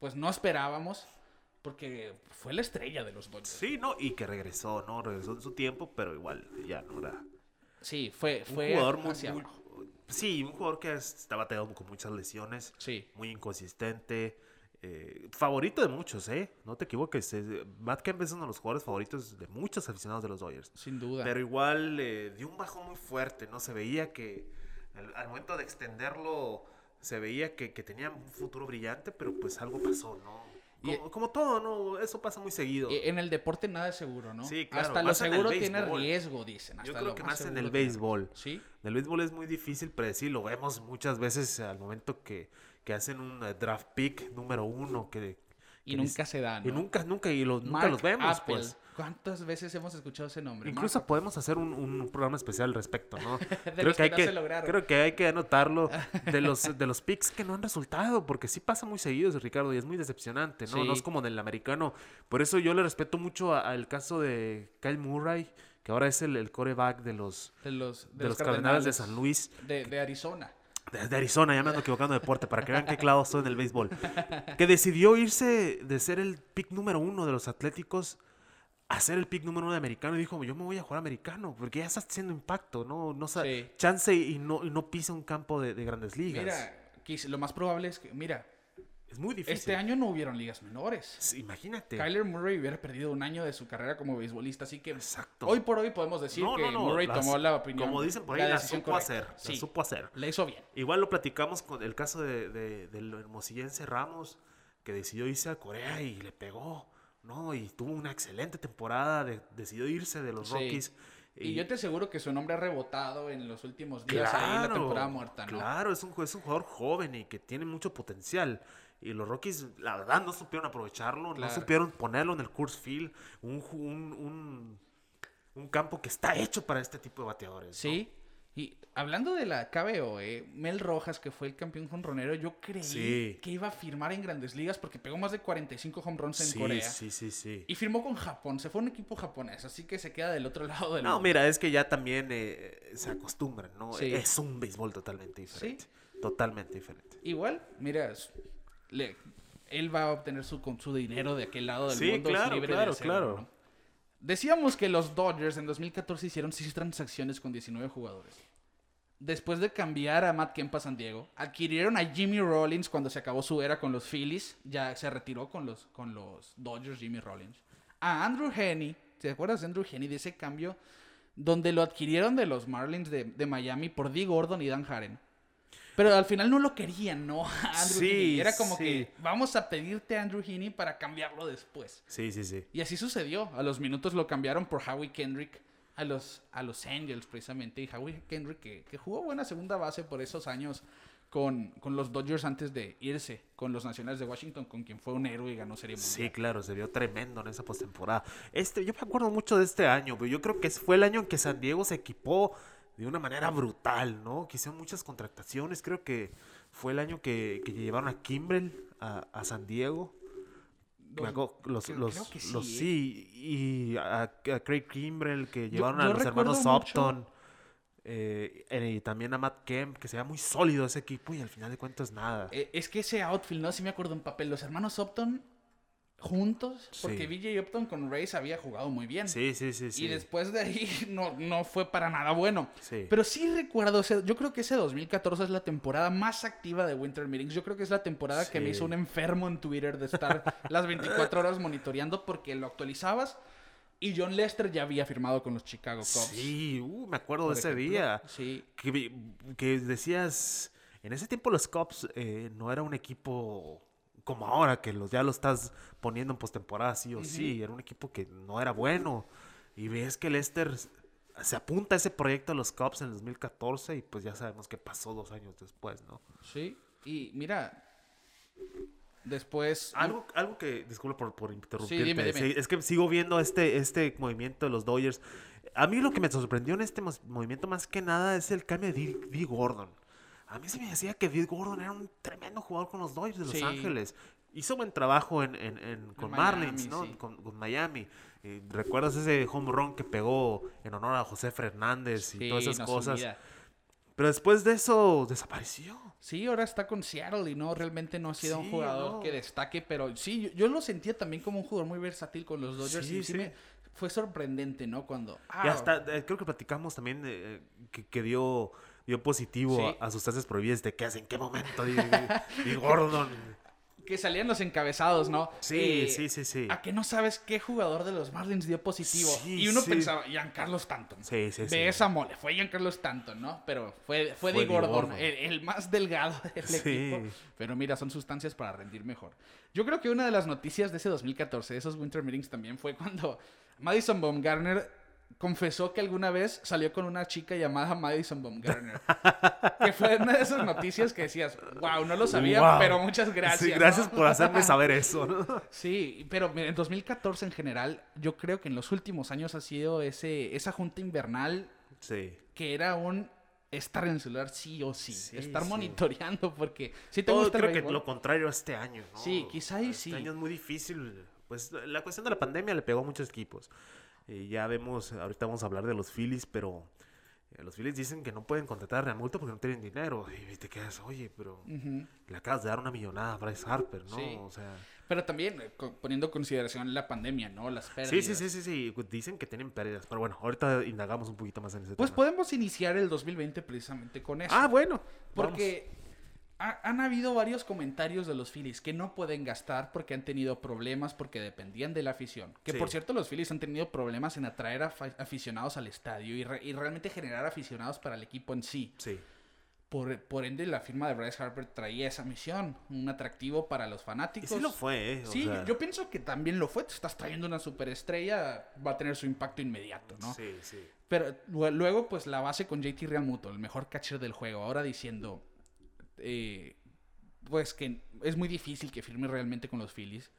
S2: pues no esperábamos, porque fue la estrella de los Dodgers.
S3: Sí, no, y que regresó, ¿no? Regresó en su tiempo, pero igual ya no era.
S2: Sí, fue,
S3: Un
S2: fue
S3: jugador muy. Sí, un jugador que está batallando con muchas lesiones.
S2: Sí.
S3: Muy inconsistente. eh, favorito de muchos, ¿eh? No te equivoques. eh, Matt Kemp es uno de los jugadores favoritos de muchos aficionados de los Dodgers.
S2: Sin duda.
S3: Pero igual eh, dio un bajo muy fuerte, ¿no? Se veía que al, al momento de extenderlo, se veía que, que tenía un futuro brillante, pero pues algo pasó, ¿no?
S2: Y-
S3: Como, como todo, ¿no? Eso pasa muy seguido.
S2: En el deporte nada es seguro, ¿no?
S3: Sí, claro,
S2: Hasta lo seguro tiene riesgo, dicen.
S3: Yo
S2: hasta
S3: creo
S2: lo
S3: que más en el béisbol.
S2: Sí.
S3: En el béisbol es muy difícil predecir, lo vemos muchas veces al momento que, que hacen un eh, draft pick número uno que...
S2: Y
S3: que
S2: nunca se da,
S3: Y nunca, nunca, y los, nunca los vemos,
S2: Apple.
S3: pues.
S2: ¿Cuántas veces hemos escuchado ese nombre?
S3: Incluso podemos hacer un, un programa especial al respecto, ¿no?
S2: De los que no se lograron.
S3: creo que hay que anotarlo de los, de los picks que no han resultado, porque sí pasa muy seguido, Ricardo, y es muy decepcionante, ¿no?
S2: Sí.
S3: No es como en el americano. Por eso yo le respeto mucho al caso de Kyle Murray, que ahora es el, el coreback de los,
S2: De los,
S3: de los Cardenales de San Luis.
S2: De, de Arizona.
S3: De Arizona, ya me ando equivocando de deporte, para que vean qué clavo estoy en el béisbol. Que decidió irse de ser el pick número uno de los Atléticos a ser el pick número uno de americano. Y dijo, yo me voy a jugar americano, porque ya está haciendo impacto, ¿no? no
S2: Sí.
S3: Chance y no, y no pisa un campo de, de grandes ligas.
S2: Mira, lo más probable es que, mira,
S3: es muy difícil.
S2: este año no hubieron ligas menores.
S3: Sí, Imagínate.
S2: Kyler Murray hubiera perdido un año de su carrera como beisbolista, así que
S3: Exacto.
S2: hoy por hoy podemos decir
S3: No,
S2: que
S3: no, no,
S2: Murray
S3: las-
S2: tomó la opinión.
S3: Como dicen por ahí, la,
S2: decisión
S3: supo hacer. La
S2: Sí,
S3: supo hacer.
S2: le hizo bien.
S3: Igual lo platicamos con el caso de, de- del hermosillense Ramos, que decidió irse a Corea y le pegó, ¿no? Y tuvo una excelente temporada, de- decidió irse de los
S2: Sí.
S3: Rockies.
S2: Y yo te aseguro que su nombre ha rebotado en los últimos días ahí en la temporada muerta, ¿no?
S3: Claro, es un, es un jugador joven y que tiene mucho potencial. Y los Rockies, la verdad, no supieron aprovecharlo,
S2: Claro.
S3: no supieron ponerlo en el course field, un, un, un, un campo que está hecho para este tipo de bateadores. ¿no?
S2: Y hablando de la KBO, eh, Mel Rojas, que fue el campeón jonronero, yo creí
S3: Sí.
S2: que iba a firmar en grandes ligas porque pegó más de 45 home runs en
S3: sí,
S2: Corea.
S3: sí, sí, sí.
S2: Y firmó con Japón, se fue a un equipo japonés, así que se queda del otro lado del
S3: No,
S2: mundo.
S3: mira, es que ya también eh, se acostumbran, ¿no?
S2: Sí.
S3: Es un béisbol totalmente diferente. Totalmente diferente.
S2: Igual, mira, le- él va a obtener su, con su dinero de aquel lado del mundo.
S3: claro,
S2: libre de
S3: claro, claro.
S2: ¿no? Decíamos que los Dodgers en 2014 hicieron 6 transacciones con 19 jugadores. Después de cambiar a Matt Kemp a San Diego, adquirieron a Jimmy Rollins cuando se acabó su era con los Phillies. Ya se retiró con los, con los Dodgers, Jimmy Rollins. A Andrew Henney, ¿te acuerdas de Andrew Henney? De ese cambio donde lo adquirieron de los Marlins de, de Miami por Dee Gordon y Dan Haren. Pero al final no lo querían, ¿no? Andrew
S3: Sí,
S2: Heaney. Era como
S3: sí.
S2: que vamos a pedirte a Andrew Heaney para cambiarlo después.
S3: Sí, sí, sí.
S2: Y así sucedió. A los minutos lo cambiaron por Howie Kendrick a los, a los Angels, precisamente. Y Howie Kendrick, que, que jugó buena segunda base por esos años con, con los Dodgers antes de irse con los Nacionales de Washington, con quien fue un héroe y ganó Serie Mundial.
S3: Sí, claro, se vio tremendo en esa postemporada. Este, yo me acuerdo mucho de este año, pero yo creo que fue el año en que San Diego se equipó de una manera brutal, ¿no? Que hicieron muchas contrataciones. Creo que fue el año que, que llevaron a Kimbrel a, a San Diego.
S2: Los-
S3: acuerdo, los,
S2: creo-
S3: los,
S2: creo que
S3: los-
S2: sí, ¿eh?
S3: sí, y a, a Craig Kimbrel que llevaron
S2: yo
S3: a los hermanos Upton. eh, eh, y también a Matt Kemp, que se veía muy sólido ese equipo y al final de cuentas nada.
S2: Eh, es que ese outfield, no, sí me acuerdo en papel. Los hermanos Upton juntos, porque
S3: Sí.
S2: BJ Upton con Rays había jugado muy bien.
S3: sí, sí, sí, sí.
S2: Y después de ahí no, no fue para nada bueno.
S3: Sí.
S2: Pero sí recuerdo, ese- yo creo que ese 2014 es la temporada más activa de Winter Meetings. Yo creo que es la temporada que me hizo un enfermo en Twitter de estar las 24 horas monitoreando porque lo actualizabas y John Lester ya había firmado con los Chicago Cubs.
S3: Sí, uh, me acuerdo
S2: por
S3: de ese
S2: ejemplo.
S3: día.
S2: Sí.
S3: Que, que decías, en ese tiempo los Cubs eh, no era un equipo como ahora, que los, ya lo estás poniendo en postemporada sí o sí. Era un equipo que no era bueno. Y ves que Lester se apunta a ese proyecto de los Cubs en el 2014 y pues ya sabemos qué pasó dos años después, ¿no?
S2: Sí. Y mira, después...
S3: Algo, algo que, disculpa por, por interrumpirte,
S2: dime, dime.
S3: sí, es que sigo viendo este, este movimiento de los Dodgers. A mí lo que me sorprendió en este movimiento más que nada es el cambio de Dee Gordon. A mí se me decía que Dee Gordon era un tremendo jugador con los Dodgers de Los
S2: Sí.
S3: Ángeles. Hizo buen trabajo en, en- en- con Marlins, ¿no?
S2: sí.
S3: Con, con Miami. Eh, ¿Recuerdas ese home run que pegó en honor a José Fernández y
S2: Sí,
S3: todas esas cosas? Pero después de eso desapareció.
S2: Sí, ahora está con Seattle y no, realmente no ha sido un jugador
S3: no.
S2: que destaque, pero sí, yo, yo lo sentía también como un jugador muy versátil con los Dodgers
S3: Sí,
S2: y sí, me fue sorprendente, ¿no? Cuando...
S3: Ya
S2: ah,
S3: está, eh, creo que platicamos también eh, que, que dio, dio positivo
S2: Sí.
S3: a, a sustancias prohibidas. ¿De qué hace? ¿En qué momento? Y, y- y Gordon.
S2: Que salían los encabezados, ¿no?
S3: Sí,
S2: Eh,
S3: sí, sí, sí.
S2: ¿A que no sabes qué jugador de los Marlins dio positivo?
S3: Sí,
S2: y uno
S3: sí.
S2: pensaba, Giancarlo Stanton.
S3: Sí, sí, sí.
S2: Ve esa mole, fue Giancarlo Stanton, ¿no? Pero fue, fue, Dee Gordon,
S3: Gordon.
S2: El, el más delgado del equipo. Pero mira, son sustancias para rendir mejor. Yo creo que una de las noticias de ese 2014, de esos Winter Meetings, también fue cuando Madison Baumgartner confesó que alguna vez salió con una chica llamada Madison Baumgartner. que fue una de esas noticias que decías, wow, no lo sabía,
S3: Wow.
S2: pero muchas gracias.
S3: Sí,
S2: ¿no?".
S3: gracias por hacerme saber eso. ¿no?
S2: Sí, pero en 2014 en general, yo creo que en los últimos años ha sido ese, esa junta invernal
S3: Sí.
S2: que era un estar en el celular sí o sí,
S3: Sí,
S2: estar
S3: sí.
S2: monitoreando porque si te
S3: Todo
S2: gusta el
S3: creo que lo contrario a este año, ¿no?
S2: Sí, quizá y
S3: este
S2: sí.
S3: año es muy difícil. Pues la cuestión de la pandemia le pegó a muchos equipos. Eh, ya vemos, ahorita vamos a hablar de los Phillies, pero Eh, Los Phillies dicen que no pueden contratar a Realmuto porque no tienen dinero. Y te quedas, oye, pero le acabas de dar una millonada a Bryce Harper, ¿no?
S2: Sí.
S3: O sea,
S2: Pero también eh, poniendo en consideración la pandemia, ¿no? Las
S3: sí,
S2: pérdidas.
S3: sí, sí, sí, sí. pues Dicen que tienen pérdidas. Pero bueno, ahorita indagamos un poquito más en ese
S2: Pues
S3: tema.
S2: podemos iniciar el 2020 precisamente con eso.
S3: Ah, bueno.
S2: Porque ha- han habido varios comentarios de los Phillies que no pueden gastar porque han tenido problemas porque dependían de la afición. Que
S3: Sí.
S2: por cierto los Phillies han tenido problemas en atraer aficionados al estadio y, re- y realmente generar aficionados para el equipo en sí.
S3: Sí.
S2: Por, por ende la firma de Bryce Harper traía esa misión, un atractivo para los
S3: Y
S2: fanáticos.
S3: sí lo fue, ¿eh? O
S2: Sí,
S3: sea,
S2: yo pienso que también lo fue. Te estás trayendo una superestrella, va a tener su impacto inmediato, ¿no?
S3: Sí, sí.
S2: Pero lue- luego, pues la base con JT Realmuto, el mejor catcher del juego, ahora diciendo, eh, pues que es muy difícil que firme realmente con los Phillies,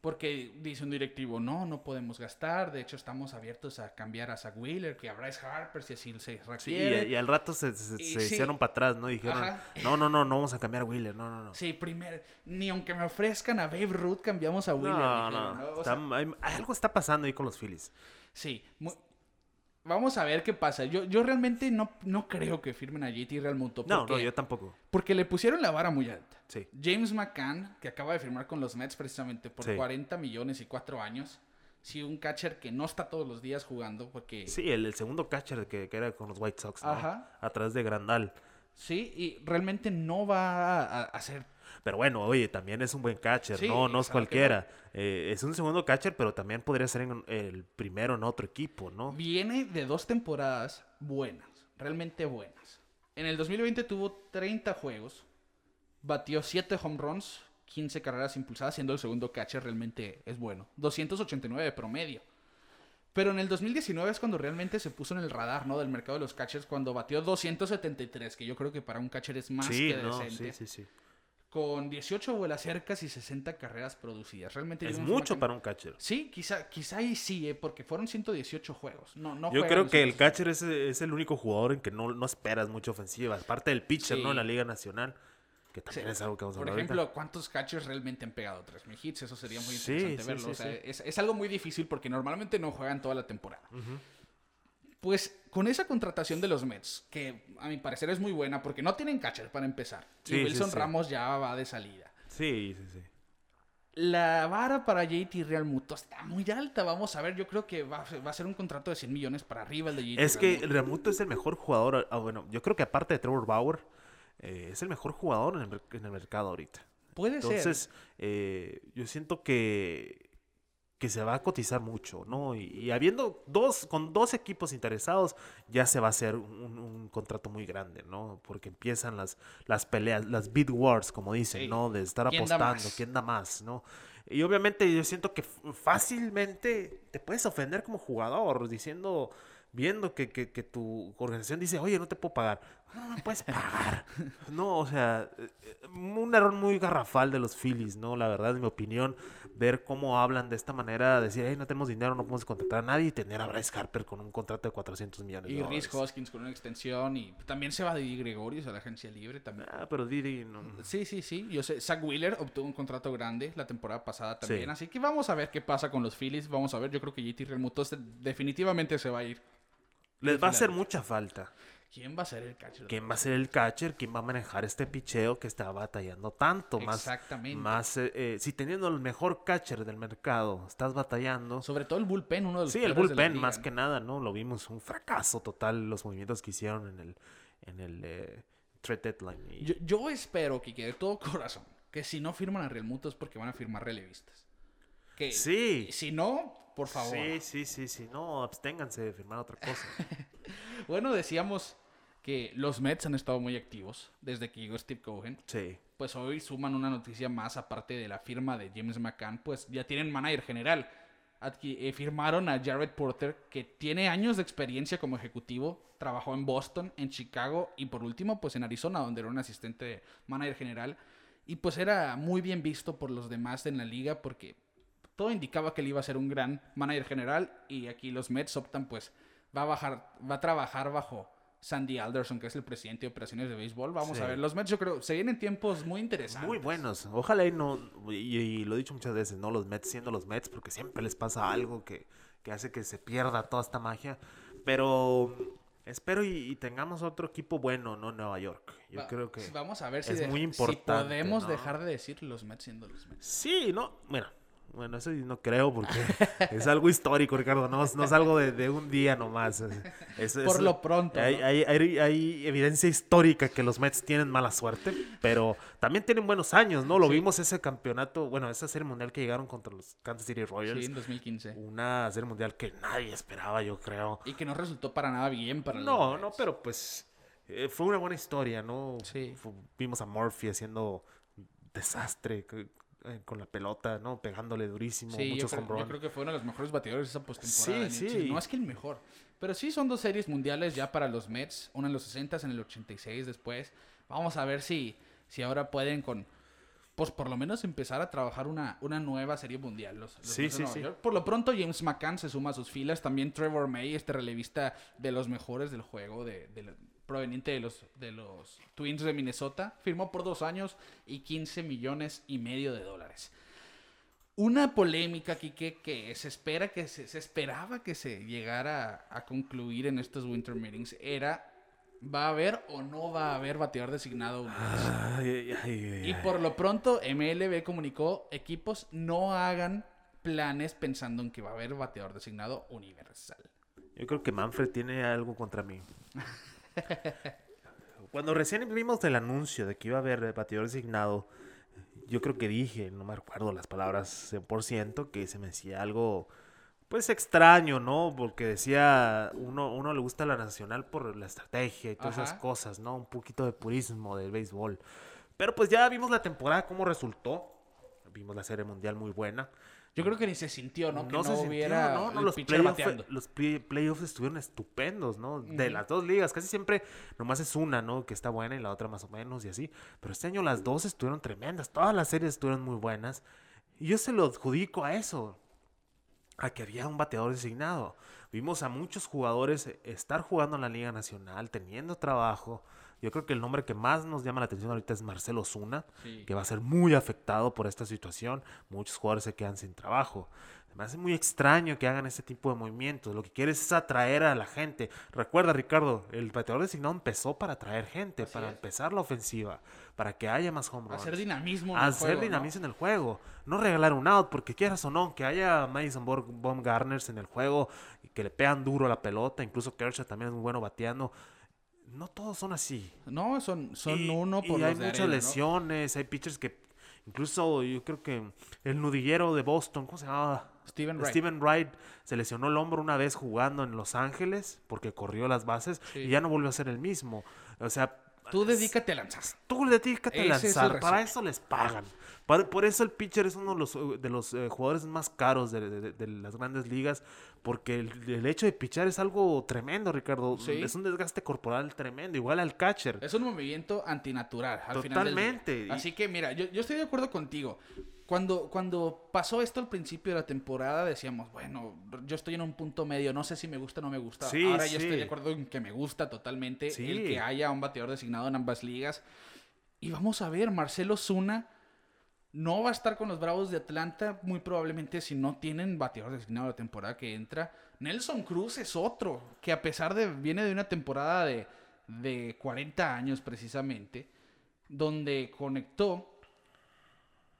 S2: porque dice un directivo, no, no podemos gastar, de hecho estamos abiertos a cambiar a Zach Wheeler, que a Bryce Harper, si así se
S3: Sí,
S2: requiere.
S3: y, y al rato se, se,
S2: Y
S3: se
S2: sí.
S3: hicieron para atrás, ¿no? Dijeron,
S2: Ajá.
S3: no, no, no, no vamos a cambiar a Wheeler, no, no, no.
S2: Sí, primero, ni aunque me ofrezcan a Babe Ruth, cambiamos a Wheeler.
S3: No,
S2: dijeron,
S3: no,
S2: ¿no? O
S3: está-
S2: sea,
S3: hay- algo está pasando ahí con los Phillies.
S2: Sí. mu- Vamos a ver qué pasa. Yo, yo realmente no, no creo que firmen a JT Realmuto.
S3: No,
S2: porque,
S3: no, yo tampoco.
S2: porque le pusieron la vara muy alta.
S3: Sí.
S2: James McCann, que acaba de firmar con los Mets precisamente por
S3: Sí.
S2: 40 millones y 4 años. Sí, un catcher que no está todos los días jugando porque...
S3: Sí, el, el segundo catcher que, que era con los White Sox, ¿no?
S2: Ajá.
S3: A través de Grandal.
S2: Sí, y realmente no va a, a hacer...
S3: Pero bueno, oye, también es un buen catcher,
S2: Sí,
S3: no, no
S2: es
S3: cualquiera. Eh, es un segundo catcher, pero también podría ser en- el primero en otro equipo, ¿no?
S2: Viene de dos temporadas buenas, realmente buenas. En el 2020 tuvo 30 juegos, batió 7 home runs, 15 carreras impulsadas, siendo el segundo catcher realmente es bueno. 289 de promedio. Pero en el 2019 es cuando realmente se puso en el radar, ¿no? Del mercado de los catchers, cuando batió 273, que yo creo que para un catcher es más
S3: sí,
S2: que
S3: no,
S2: decente.
S3: sí, sí, sí.
S2: Con 18 vuelas cercas y 60 carreras producidas. Realmente
S3: Es mucho para un catcher.
S2: Sí, quizá, quizá ahí sí, ¿eh? porque fueron 118 juegos. No, no
S3: Yo creo que el catcher es, es el único jugador en que no, no esperas mucha ofensiva. Aparte del pitcher, ¿no? En la. Liga Nacional. Que también
S2: Sí.
S3: es algo que vamos a
S2: Por ejemplo,
S3: ahorita.
S2: ¿cuántos catchers realmente han pegado 3.000 hits? Eso sería muy interesante
S3: sí,
S2: verlo.
S3: sí,
S2: o sea, es, es algo muy difícil porque normalmente no juegan toda la temporada. Pues con esa contratación de los Mets, que a mi parecer es muy buena porque no tienen catcher para empezar.
S3: Sí,
S2: y Wilson
S3: sí.
S2: Ramos ya va de salida.
S3: Sí, sí, sí.
S2: La vara para JT Realmuto está muy alta. Vamos a ver, yo creo que va, a ser- va a ser un contrato de 100 millones para arriba el de JT
S3: Es que
S2: Realmuto.
S3: Realmuto es el mejor jugador. ah, bueno, yo creo que aparte de Trevor Bauer, eh, es el mejor jugador en el, mer- en el mercado ahorita.
S2: Puede
S3: Entonces, eh, yo siento que, que se va a cotizar mucho, ¿no? Y, y habiendo dos, con dos equipos interesados, ya se va a hacer un, un contrato muy grande, ¿no? Porque empiezan las, las peleas, las bid wars, como dicen,
S2: Sí.
S3: ¿no? De estar
S2: ¿Quién da
S3: apostando,
S2: más?
S3: quién da más, ¿no? Y obviamente yo siento que fácilmente te puedes ofender como jugador diciendo, viendo que, que- que tu organización dice, oye, no te puedo pagar. No, no puedes pagar. no, o sea, eh, un error muy garrafal de los Phillies, ¿no? La verdad, en mi opinión, ver cómo hablan de esta manera, decir, hey, no tenemos dinero, no podemos contratar a nadie y tener a Bryce Harper con un contrato de 400 millones de
S2: Y. Rhys Hoskins con una extensión. Y también se va de Di Gregorius a la agencia libre también.
S3: Ah, pero Didi, no.
S2: Sí, sí, sí. Yo sé, Zach Wheeler obtuvo un contrato grande la temporada pasada también.
S3: Sí.
S2: Así que vamos a ver qué pasa con los Phillies. Vamos a ver. Yo creo que JT Realmuto definitivamente se va a ir.
S3: Les va a hacer mucha falta.
S2: ¿Quién va a ser el catcher?
S3: ¿Quién va a ser el catcher? ¿Quién va a manejar este picheo que está batallando tanto? Más,
S2: Exactamente.
S3: más eh, eh, si teniendo el mejor catcher del mercado estás batallando.
S2: Sobre todo el bullpen, uno de los
S3: Sí, el bullpen
S2: liga,
S3: más
S2: ¿no?
S3: que nada, ¿no? Lo vimos un fracaso total los movimientos que hicieron en el en el eh, trade deadline. Y-
S2: Yo, yo espero, Kike, de todo corazón, que si no firman a Realmuto es porque van a firmar relevistas. Que
S3: Sí.
S2: si no, por favor.
S3: Sí, sí, sí, sí. No, absténganse de firmar otra cosa.
S2: Bueno, decíamos que los Mets han estado muy activos desde que llegó Steve Cohen.
S3: Sí.
S2: pues hoy suman una noticia más aparte de la firma de James McCann, pues ya tienen manager general. Adqui- eh, firmaron a Jared Porter, que tiene años de experiencia como ejecutivo, trabajó en Boston, en Chicago y por último pues en Arizona, donde era un asistente manager general. Y pues era muy bien visto por los demás en la liga porque todo indicaba que él iba a ser un gran manager general y aquí los Mets optan pues va a bajar, va a trabajar bajo Sandy Alderson, que es el presidente de operaciones de béisbol. Vamos
S3: Sí.
S2: a ver, los Mets yo creo, se vienen tiempos muy interesantes.
S3: Muy buenos. Ojalá y no, y, y lo he dicho muchas veces, no los Mets siendo los Mets, porque siempre les pasa algo que, que hace que se pierda toda esta magia. Pero Espero y, y tengamos otro equipo bueno, no Nueva York. Yo
S2: Va-
S3: creo que...
S2: Vamos a ver si,
S3: es
S2: de-
S3: muy
S2: si
S3: importante,
S2: podemos
S3: ¿no?
S2: dejar de decir los Mets siendo los Mets.
S3: Sí, no, bueno, bueno, eso no creo porque es algo histórico, Ricardo, no, es- no es algo de, de un día nomás. es- es-
S2: Por
S3: es-
S2: lo pronto,
S3: Hay,
S2: ¿no?
S3: hay- hay- hay evidencia histórica que los Mets tienen mala suerte, pero también tienen buenos años, ¿no? Lo
S2: Sí.
S3: vimos ese campeonato, bueno, esa serie mundial que llegaron contra los Kansas City Royals.
S2: Sí, en 2015.
S3: Una serie mundial que nadie esperaba, yo creo.
S2: Y que no resultó para nada bien para los
S3: No,
S2: Mets.
S3: no, pero pues eh, fue una buena historia, ¿no?
S2: Sí.
S3: Vimos a Murphy haciendo desastre eh, con la pelota, ¿no? Pegándole durísimo,
S2: Sí, yo
S3: muchos
S2: creo, yo creo que fue uno de los mejores bateadores de esa postemporada.
S3: Sí, sí.
S2: No es que el mejor. Pero sí son dos series mundiales ya para los Mets. Una en los 60 en el 86 después. Vamos a ver si, si ahora pueden con... Pues por lo menos empezar a trabajar una, una nueva serie mundial. Los, los
S3: Sí,
S2: Mets de Nueva. York. Por lo pronto James McCann se suma a sus filas. También Trevor May, este relevista de los mejores del juego, de, de proveniente de los, de los Twins de Minnesota. Firmó por dos años y 15 millones y medio de dólares. Una polémica aquí que, que se espera que se, se esperaba que se llegara a, a concluir en estos Winter Meetings era ¿va a haber o no va a haber bateador designado? universal?
S3: Ay, ay, ay,
S2: Y por lo pronto MLB comunicó equipos no hagan planes pensando en que va a haber bateador designado universal.
S3: Yo creo que Manfred tiene algo contra mí. Cuando recién vimos el anuncio de que iba a haber bateador designado, yo creo que dije, no me recuerdo las palabras 100%, que se me hacía algo, pues extraño, ¿no? Porque decía, uno, uno le gusta la nacional por la estrategia y todas esas cosas, ¿no? Un poquito de purismo del béisbol. Pero pues ya vimos la temporada, cómo resultó. Vimos la serie mundial muy buena.
S2: Yo creo que ni se sintió, ¿no? que no,
S3: se sintió,
S2: hubiera
S3: no, no,
S2: el
S3: los, playoff- los play- playoffs estuvieron estupendos, ¿no? De las dos ligas, casi siempre nomás es una, ¿no? Que está buena y la otra más o menos y así. Pero este año las dos estuvieron tremendas, todas las series estuvieron muy buenas. Y yo se lo adjudico a eso, a que había un bateador designado. Vimos a muchos jugadores estar jugando en la Liga Nacional, teniendo trabajo. Yo creo que el nombre que más nos llama la atención ahorita es Marcelo Zuna
S2: Sí.
S3: que va a ser muy afectado por esta situación. Muchos jugadores se quedan sin trabajo. Me hace muy extraño que hagan este tipo de movimientos. Lo que quieres es atraer a la gente. Recuerda, Ricardo, el bateador designado empezó para atraer gente,
S2: Así
S3: para
S2: es.
S3: empezar la ofensiva, para que haya más home runs.
S2: Hacer dinamismo. en el
S3: Hacer dinamismo en el juego. No regalar un out, porque quieras o no, que haya Madison Bumgarners en el juego, y que le pegan duro a la pelota. Incluso Kershaw también es muy bueno bateando. No todos son así.
S2: No, son, son
S3: Y-
S2: uno por
S3: y hay
S2: de
S3: muchas
S2: arena, ¿no?
S3: lesiones, hay pitchers que incluso yo creo que el nudillero de Boston, ¿cómo se llamaba?
S2: Steven Wright.
S3: Steven Wright se lesionó el hombro una vez jugando en Los Ángeles porque corrió las bases
S2: Sí.
S3: y ya no volvió a ser el mismo. O sea,
S2: Tú dedícate a lanzar.
S3: tú dedícate a
S2: es
S3: lanzar, para eso les pagan. Por, eso el pitcher es uno de los, eh, de los eh, jugadores más caros de, de- de las grandes ligas, porque el, el hecho de pichar es algo tremendo, Ricardo.
S2: Sí.
S3: Es un desgaste corporal tremendo, igual al catcher.
S2: Es un movimiento antinatural al final del.
S3: Totalmente.
S2: Así que mira, yo, yo estoy de acuerdo contigo. Cuando, cuando pasó esto al principio de la temporada decíamos, bueno, yo estoy en un punto medio, no sé si me gusta o no me gusta.
S3: Sí,
S2: Ahora yo estoy de acuerdo en que me gusta totalmente
S3: Sí.
S2: el que haya un bateador designado en ambas ligas. Y vamos a ver, Marcelo Zuna no va a estar con los Bravos de Atlanta, muy probablemente si no tienen bateador designado la temporada que entra. Nelson Cruz es otro, que a pesar de, viene de una temporada de, de 40 años precisamente, donde conectó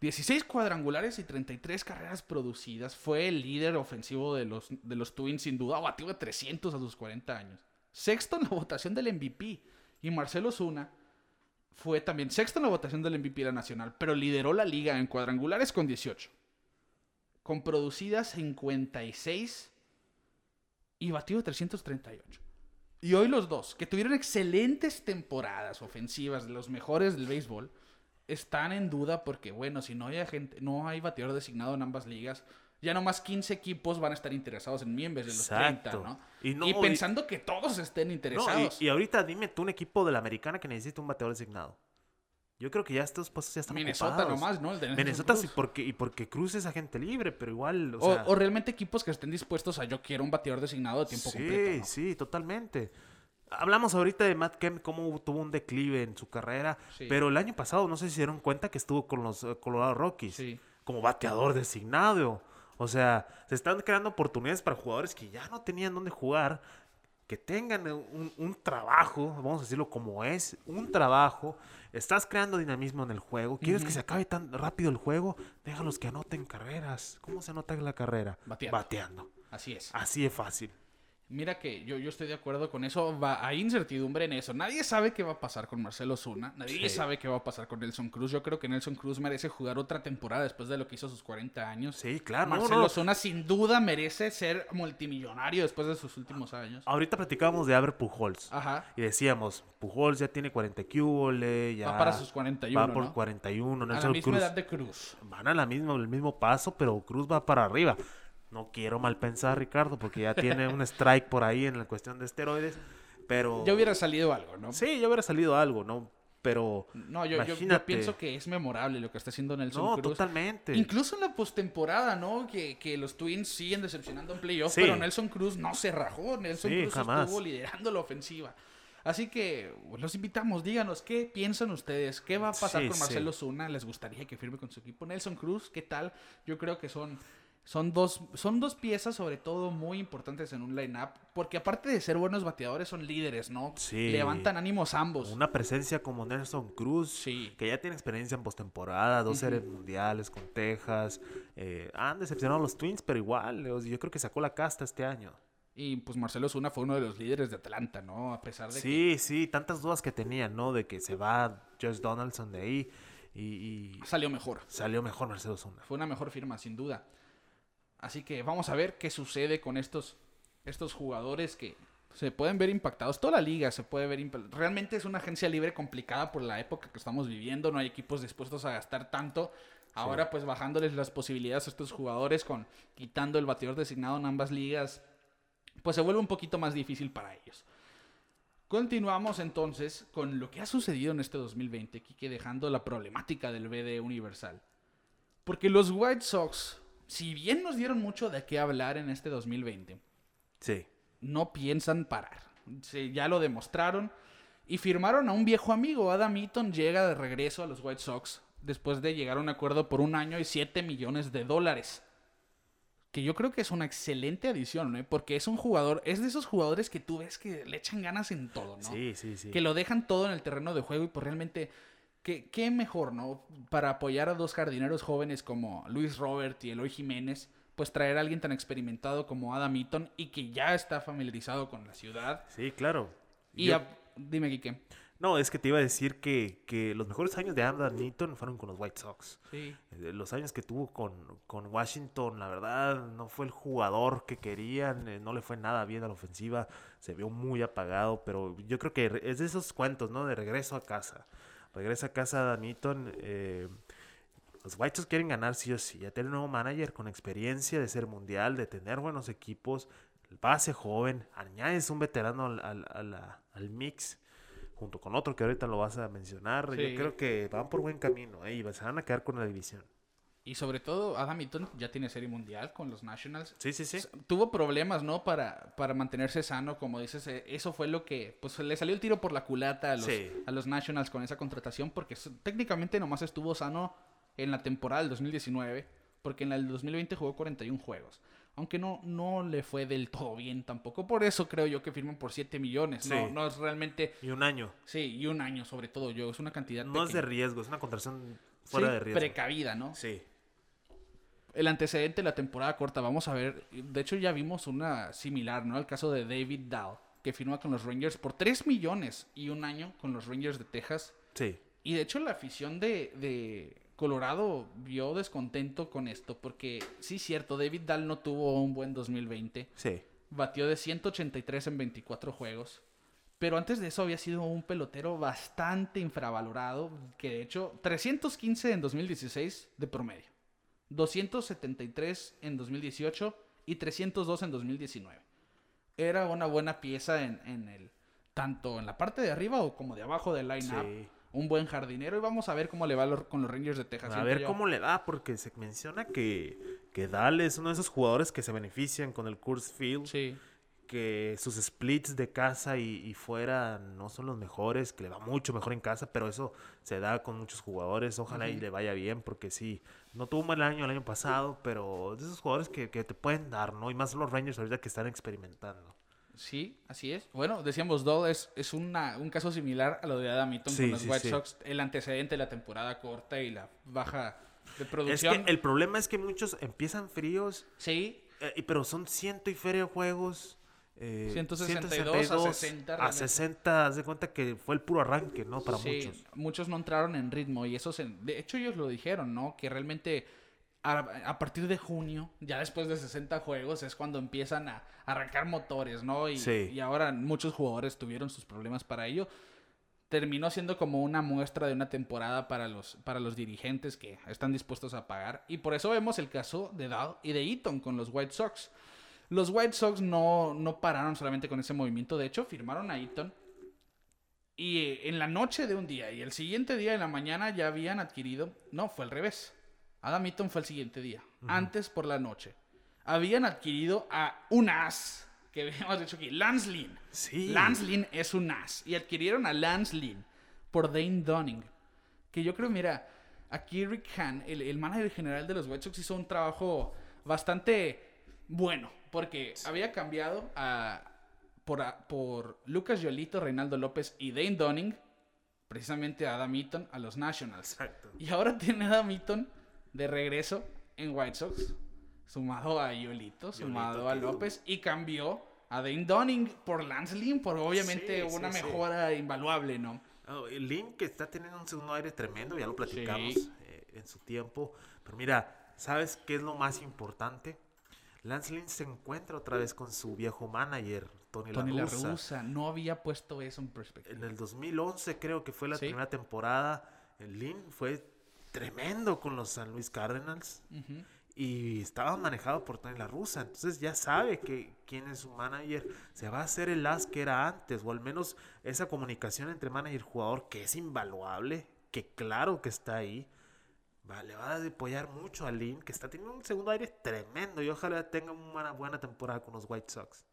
S2: 16 cuadrangulares y 33 carreras producidas. Fue el líder ofensivo de los, de los Twins, sin duda. Batió de 300 a sus 40 años. Sexto en la votación del MVP. Y Marcelo Zuna fue también sexto en la votación del MVP de la Nacional, pero lideró la liga en cuadrangulares con 18. Con producidas 56 y batió de 338. Y hoy los dos, que tuvieron excelentes temporadas ofensivas, los mejores del béisbol, están en duda porque, bueno, si no hay gente, no hay bateador designado en ambas ligas, ya nomás 15 equipos van a estar interesados en mí en vez de los
S3: Exacto.
S2: 30, ¿no?
S3: Y
S2: Y,
S3: no, y-
S2: pensando que todos estén
S3: No,
S2: interesados.
S3: y, y ahorita dime tú un equipo de la americana que necesita un bateador designado. Yo creo que ya estos puestos ya están
S2: Minnesota
S3: ocupados.
S2: nomás, ¿no? El de
S3: Minnesota sí, porque, y porque Cruz es agente libre, pero igual, o,
S2: O,
S3: sea...
S2: o realmente equipos que estén dispuestos a yo quiero un bateador designado de tiempo
S3: sí,
S2: completo. ¿no?
S3: sí, totalmente. Hablamos ahorita de Matt Kemp, cómo tuvo un declive en su carrera,
S2: Sí.
S3: pero el año pasado no sé si se dieron cuenta que estuvo con los eh, Colorado Rockies
S2: Sí.
S3: como bateador designado. O sea, se están creando oportunidades para jugadores que ya no tenían dónde jugar, que tengan un, un trabajo, vamos a decirlo como es, un trabajo. Estás creando dinamismo en el juego. ¿Quieres que se acabe tan rápido el juego? Déjalos que anoten carreras. ¿Cómo se anota la carrera?
S2: Bateando.
S3: Bateando.
S2: Así es.
S3: Así es fácil.
S2: Mira que yo, yo estoy de acuerdo con eso. Va, hay incertidumbre en eso. Nadie sabe qué va a pasar con Marcelo Zuna. Nadie
S3: Sí.
S2: sabe qué va a pasar con Nelson Cruz. Yo creo que Nelson Cruz merece jugar otra temporada después de lo que hizo a sus 40 años.
S3: Sí, claro. no,
S2: Marcelo
S3: no.
S2: Zuna sin duda merece ser multimillonario después de sus últimos años.
S3: Ahorita platicábamos de Albert Pujols.
S2: Ajá.
S3: Y decíamos, Pujols ya tiene 40 cúbole, ya
S2: Va para sus 41,
S3: Va por
S2: ¿no?
S3: 41,
S2: A la
S3: Nelson
S2: misma
S3: Cruz.
S2: edad de Cruz.
S3: Van a la misma, el mismo paso, pero Cruz va para arriba. No quiero mal pensar, Ricardo, porque ya tiene un strike por ahí en la cuestión de esteroides. Pero.
S2: Ya hubiera salido algo, ¿no?
S3: Sí, ya hubiera salido algo, ¿no? Pero.
S2: No, yo, yo- pienso que es memorable lo que está haciendo Nelson
S3: No,
S2: Cruz.
S3: totalmente.
S2: Incluso en la postemporada, ¿no? Que, que los Twins siguen decepcionando en playoffs,
S3: Sí.
S2: pero Nelson Cruz no se rajó. Nelson
S3: Sí,
S2: Cruz
S3: jamás.
S2: estuvo liderando la ofensiva. Así que pues, los invitamos, díganos qué piensan ustedes, qué va a pasar
S3: Sí,
S2: con. Marcelo Zuna, les gustaría que firme con su equipo. Nelson Cruz, ¿qué tal? Yo creo que son, son, dos, son dos piezas sobre todo muy importantes en un line-up, porque aparte de ser buenos bateadores son líderes, ¿no?
S3: Sí.
S2: Levantan ánimos ambos.
S3: Una presencia como Nelson Cruz,
S2: Sí.
S3: que ya tiene experiencia en postemporada, dos series mundiales con Texas. eh, han decepcionado a los Twins, pero igual, yo creo que sacó la casta este año.
S2: Y pues Marcelo Zuna fue uno de los líderes de Atlanta, ¿no? A pesar de que
S3: Sí, sí, tantas dudas que tenían, ¿no? De que se va Josh Donaldson de ahí y, y
S2: salió mejor.
S3: salió mejor Marcelo Zuna.
S2: Fue una mejor firma, sin duda. Así que vamos a ver qué sucede con estos, estos jugadores que se pueden ver impactados. Toda la liga se puede ver impa- Realmente es una agencia libre complicada por la época que estamos viviendo. No hay equipos dispuestos a gastar tanto. Ahora, pues bajándoles las posibilidades a estos jugadores con quitando el bateador designado en ambas ligas, pues se vuelve un poquito más difícil para ellos. Continuamos entonces con lo que ha sucedido en este 2020, Kike, dejando la problemática del BD Universal. Porque los White Sox, si bien nos dieron mucho de qué hablar en este 2020,
S3: Sí.
S2: no piensan parar. Sí, ya lo demostraron y firmaron a un viejo amigo. Adam Eaton llega de regreso a los White Sox después de llegar a un acuerdo por un año y 7 millones de dólares. Que yo creo que es una excelente adición, ¿no? Porque es un jugador, es de esos jugadores que tú ves que le echan ganas en todo, ¿no?
S3: Sí, sí, sí.
S2: que lo dejan todo en el terreno de juego y pues realmente ¿qué, qué mejor, ¿no? Para apoyar a dos jardineros jóvenes como Luis Robert y Eloy Jiménez, pues traer a alguien tan experimentado como Adam Eaton y que ya está familiarizado con la ciudad.
S3: Sí, claro.
S2: Y
S3: Yo-
S2: a- dime, Quique.
S3: No, es que te iba a decir que, que los mejores años de Adam Newton fueron con los White Sox.
S2: Sí.
S3: Eh, Los años que tuvo con, con Washington, la verdad, no fue el jugador que querían, eh, no le fue nada bien a la ofensiva, se vio muy apagado, pero yo creo que es de esos cuentos, ¿no? De regreso a casa. Regresa a casa Newton. eh, los White Sox quieren ganar sí o sí. Ya tiene un nuevo manager con experiencia de ser mundial, de tener buenos equipos, base joven, añades un veterano al, al- a la- al mix junto con otro que ahorita lo vas a mencionar.
S2: Sí.
S3: Yo creo que van por buen camino eh, y se van a quedar con la división.
S2: Y sobre todo, Adam Eaton ya tiene serie mundial con los Nationals.
S3: Sí, sí, sí.
S2: Tuvo problemas, ¿no? Para, para mantenerse sano, como dices. eh, Eso fue lo que, pues, le salió el tiro por la culata a los,
S3: Sí.
S2: a los Nationals con esa contratación, porque técnicamente nomás estuvo sano en la temporada del 2019, porque en la del 2020 jugó 41 juegos. Aunque no, no le fue del todo bien tampoco. Por eso creo yo que firman por 7 millones. No,
S3: Sí.
S2: no es realmente...
S3: Y un año.
S2: Sí, y un año sobre todo yo. Es una cantidad
S3: No es de riesgo, es una contratación fuera
S2: Sí,
S3: de riesgo.
S2: precavida, ¿no?
S3: Sí.
S2: El antecedente de la temporada corta, vamos a ver, de hecho ya vimos una similar, ¿no? El caso de David Dahl, que firma con los Rangers por 3 millones y un año con los Rangers de Texas.
S3: Sí.
S2: Y de hecho la afición de, de Colorado vio descontento con esto, porque sí, cierto, David Dahl no tuvo un buen 2020,
S3: Sí.
S2: batió de 183 en 24 juegos. Pero antes de eso había sido un pelotero bastante infravalorado, que de hecho 315 en 2016 de promedio, 273 en 2018 y 302 en 2019. Era una buena pieza en, en el tanto en la parte de arriba o como de abajo del line-up.
S3: Sí.
S2: Un buen jardinero y vamos a ver cómo le va lo- con los Rangers de Texas.
S3: A ver
S2: yo-
S3: cómo le da, porque se menciona que, que Dal es uno de esos jugadores que se benefician con el Coors Field,
S2: Sí.
S3: Que sus splits de casa y, y fuera no son los mejores, que le va mucho mejor en casa, pero eso se da con muchos jugadores. Ojalá y
S2: Ujú.
S3: le vaya bien, porque sí, no tuvo un mal año el año pasado, pero de esos jugadores que, que te pueden dar, ¿no? Y más los Rangers ahorita que están experimentando.
S2: Sí, así es. Bueno, decíamos, Doll es, es una, un caso similar a lo de Adam Eaton
S3: Sí,
S2: con los
S3: sí,
S2: White
S3: sí.
S2: Sox. El antecedente de la temporada corta y la baja de
S3: Es
S2: producción.
S3: que el problema es que muchos empiezan fríos,
S2: Sí,
S3: eh, y- pero son ciento y feria juegos. Eh,
S2: 162 a 60
S3: A
S2: realmente.
S3: 60, haz de cuenta que fue el puro arranque, ¿no? Para
S2: Sí,
S3: muchos.
S2: no entraron en ritmo y eso se, de hecho ellos lo dijeron, ¿no? Que realmente a, a partir de junio, ya después de 60 juegos, es cuando empiezan a arrancar motores, ¿no? Y,
S3: Sí.
S2: y ahora muchos jugadores tuvieron sus problemas para ello. Terminó siendo como una muestra de una temporada para los, para los dirigentes que están dispuestos a pagar. Y por eso vemos el caso de Dahl y de Eaton con los White Sox. Los White Sox no, no pararon solamente con ese movimiento. De hecho, firmaron a Eaton y eh, en la noche de un día y el siguiente día en la mañana ya habían adquirido. No, fue al revés. Adam Eaton fue el siguiente día. Antes por la noche. Habían adquirido a un as. Que habíamos dicho aquí. Lance Lynn.
S3: Sí.
S2: Lance Lynn es un as. Y adquirieron a Lance Lynn por Dane Dunning. Que yo creo, mira, aquí Rick Hahn, el, el manager general de los White Sox, hizo un trabajo bastante bueno. Porque había cambiado a, por, a- por Lucas Yolito, Reinaldo López y Dane Dunning, precisamente a Adam Eaton, a los Nationals.
S3: Exacto.
S2: Y ahora tiene a Adam Eaton de regreso en White Sox, sumado a Yolito, sumado a López, y cambió a Dane Dunning por Lance Lynn, por obviamente
S3: Sí,
S2: una
S3: sí.
S2: mejora invaluable, ¿no?
S3: Oh, Lin que está teniendo un segundo aire tremendo, ya lo platicamos eh, en su tiempo. Pero mira, ¿sabes qué es lo más importante? Lance Lynn se encuentra otra vez con su viejo manager, Tony,
S2: Tony
S3: La
S2: La
S3: Russa.
S2: Russa no había puesto eso en perspectiva.
S3: En el 2011 creo que fue la
S2: Sí.
S3: primera temporada. El Lin fue tremendo con los San Luis Cardinals. Y estaba manejado por Tony La Russa. Entonces ya sabe que quién es su manager. Se va a hacer el as que era antes. O al menos esa comunicación entre manager y jugador que es invaluable. Que claro que está ahí. Le va a apoyar mucho a Lin. Que está teniendo un segundo aire tremendo. Y ojalá tenga una buena temporada con los White Sox.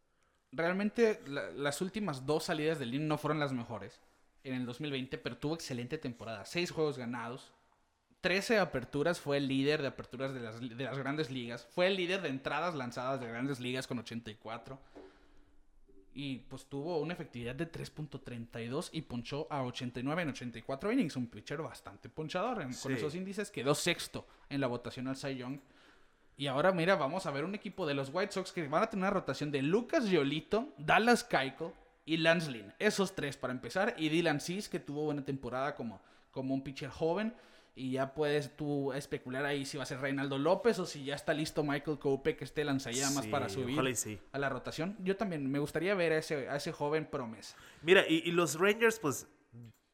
S2: Realmente la- las últimas dos salidas de Lynn no fueron las mejores en el 2020, pero tuvo excelente temporada. Seis juegos ganados, 13 aperturas, fue el líder de aperturas de las, de las grandes ligas, fue el líder de entradas lanzadas de grandes ligas con 84. Y pues tuvo una efectividad de 3.32 y ponchó a 89 en 84 innings. Un pitcher bastante ponchador. En- Con esos índices quedó sexto en la votación al Cy Young. Y ahora, mira, vamos a ver un equipo de los White Sox que van a tener una rotación de Lucas Giolito, Dallas Keuchel y Lance Lynn. Esos tres para empezar. Y Dylan Cease, que tuvo buena temporada como, como un pitcher joven. Y ya puedes tú especular ahí si va a ser Reinaldo López o si ya está listo Michael Cope, que esté lanzallamas
S3: Sí,
S2: para subir
S3: sí.
S2: a la rotación. Yo también me gustaría ver a ese, a ese joven promesa.
S3: Mira, y, y los Rangers, pues,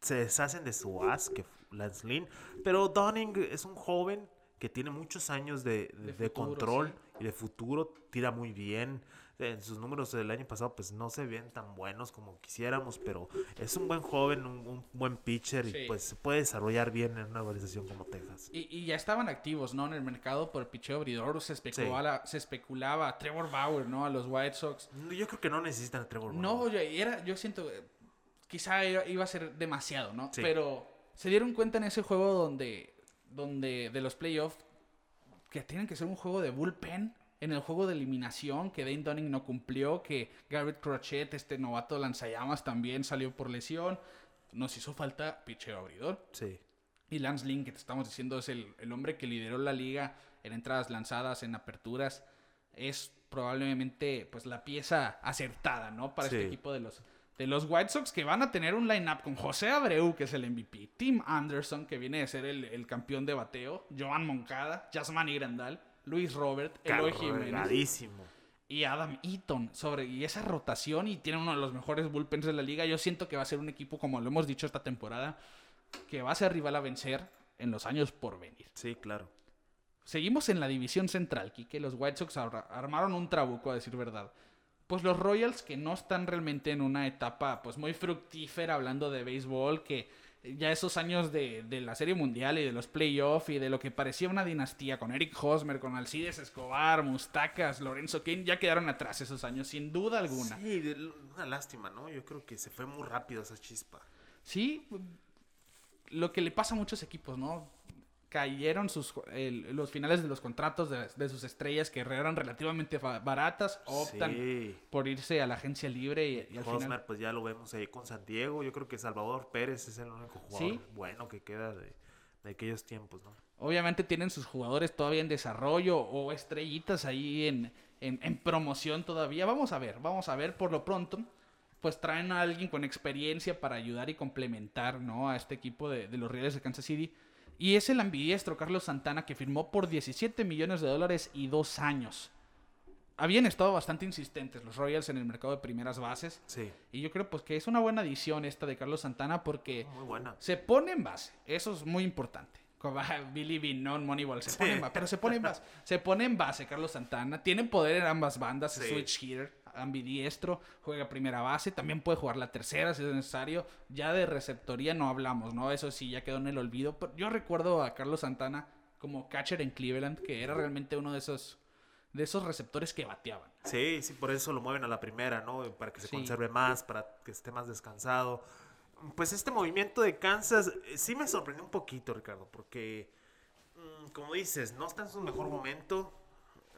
S3: se deshacen de su as, que Lance Lynn. Pero Dunning es un joven que tiene muchos años de, de-
S2: De
S3: de
S2: futuro,
S3: control
S2: sí.
S3: y de futuro. Tira muy bien. En sus números del año pasado, pues, no se ven tan buenos como quisiéramos. Pero es un buen joven, un, un buen pitcher.
S2: Sí.
S3: Y, pues, se puede desarrollar bien en una organización como Texas.
S2: Y, y ya estaban activos, ¿no? En el mercado por picheo abridor. Se especulaba, se especulaba a Trevor Bauer, ¿no? A los White Sox.
S3: No, Yo creo que no necesitan a Trevor
S2: No,
S3: Bauer.
S2: yo, era, yo siento, eh, quizá iba a ser demasiado, ¿no?
S3: Sí.
S2: Pero se dieron cuenta en ese juego donde, donde de los playoffs, que tienen que ser un juego de bullpen. En el juego de eliminación, que Dane Dunning no cumplió, que Garrett Crochet, este novato lanzallamas, también salió por lesión. Nos hizo falta picheo abridor.
S3: Sí.
S2: Y Lance Lynn, que te estamos diciendo, es el, el hombre que lideró la liga en entradas lanzadas, en aperturas. Es probablemente pues la pieza acertada, ¿no? Para este equipo de los, de los White Sox, que van a tener un line-up con José Abreu, que es el MVP, Tim Anderson, que viene de ser el, el campeón de bateo, Joan Moncada, Yasmani Grandal, Luis Robert, Eloy Jiménez y Adam Eaton sobre y esa rotación y tiene uno de los mejores bullpens de la liga. Yo siento que va a ser un equipo como lo hemos dicho esta temporada que va a ser rival a vencer en los años por venir.
S3: Sí, claro.
S2: Seguimos en la división central, que los White Sox ar- armaron un trabuco a decir verdad. Pues los Royals que no están realmente en una etapa pues muy fructífera hablando de béisbol, que ya esos años de, de la Serie Mundial y de los playoffs y de lo que parecía una dinastía con Eric Hosmer, con Alcides Escobar, Mustacas, Lorenzo Kane, ya quedaron atrás esos años, sin duda alguna.
S3: Sí, una lástima, ¿no? Yo creo que se fue muy rápido esa chispa.
S2: Sí, lo que le pasa a muchos equipos, ¿no? Cayeron sus, el- los finales de los contratos de, de sus estrellas que eran relativamente baratas, optan
S3: Sí.
S2: por irse a la agencia libre y, y al final...
S3: pues ya lo vemos ahí con San Diego. Yo creo que Salvador Pérez es el único jugador
S2: Sí.
S3: bueno que queda de, de aquellos tiempos, ¿no?
S2: Obviamente tienen sus jugadores todavía en desarrollo o estrellitas ahí en, en, en promoción todavía. Vamos a ver, vamos a ver por lo pronto. Pues traen a alguien con experiencia para ayudar y complementar ¿no? a este equipo de, de los Reales de Kansas City. Y es el ambidiestro Carlos Santana que firmó por 17 millones de dólares y dos años. Habían estado bastante insistentes los Royals en el mercado de primeras bases.
S3: Sí,
S2: Y yo creo pues que es una buena adición esta de Carlos Santana porque
S3: muy buena.
S2: se pone en base. Eso es muy importante. Como ah, Billy Bean, Moneyball, se pone en base. Pero se pone en base. Se pone en base Carlos Santana. Tiene poder en ambas bandas.
S3: Sí.
S2: switch hitter, ambidiestro, juega primera base. También puede jugar la tercera si es necesario. Ya de receptoría no hablamos, ¿no? Eso sí, ya quedó en el olvido. Pero yo recuerdo a Carlos Santana como catcher en Cleveland, que era realmente uno de esos, de esos receptores que bateaban.
S3: Sí, sí, por eso lo mueven a la primera, ¿no? Para que se
S2: Sí.
S3: conserve más, para que esté más descansado. Pues este movimiento de Kansas eh, sí me sorprendió un poquito, Ricardo, porque, mm, como dices, no está en su mejor momento.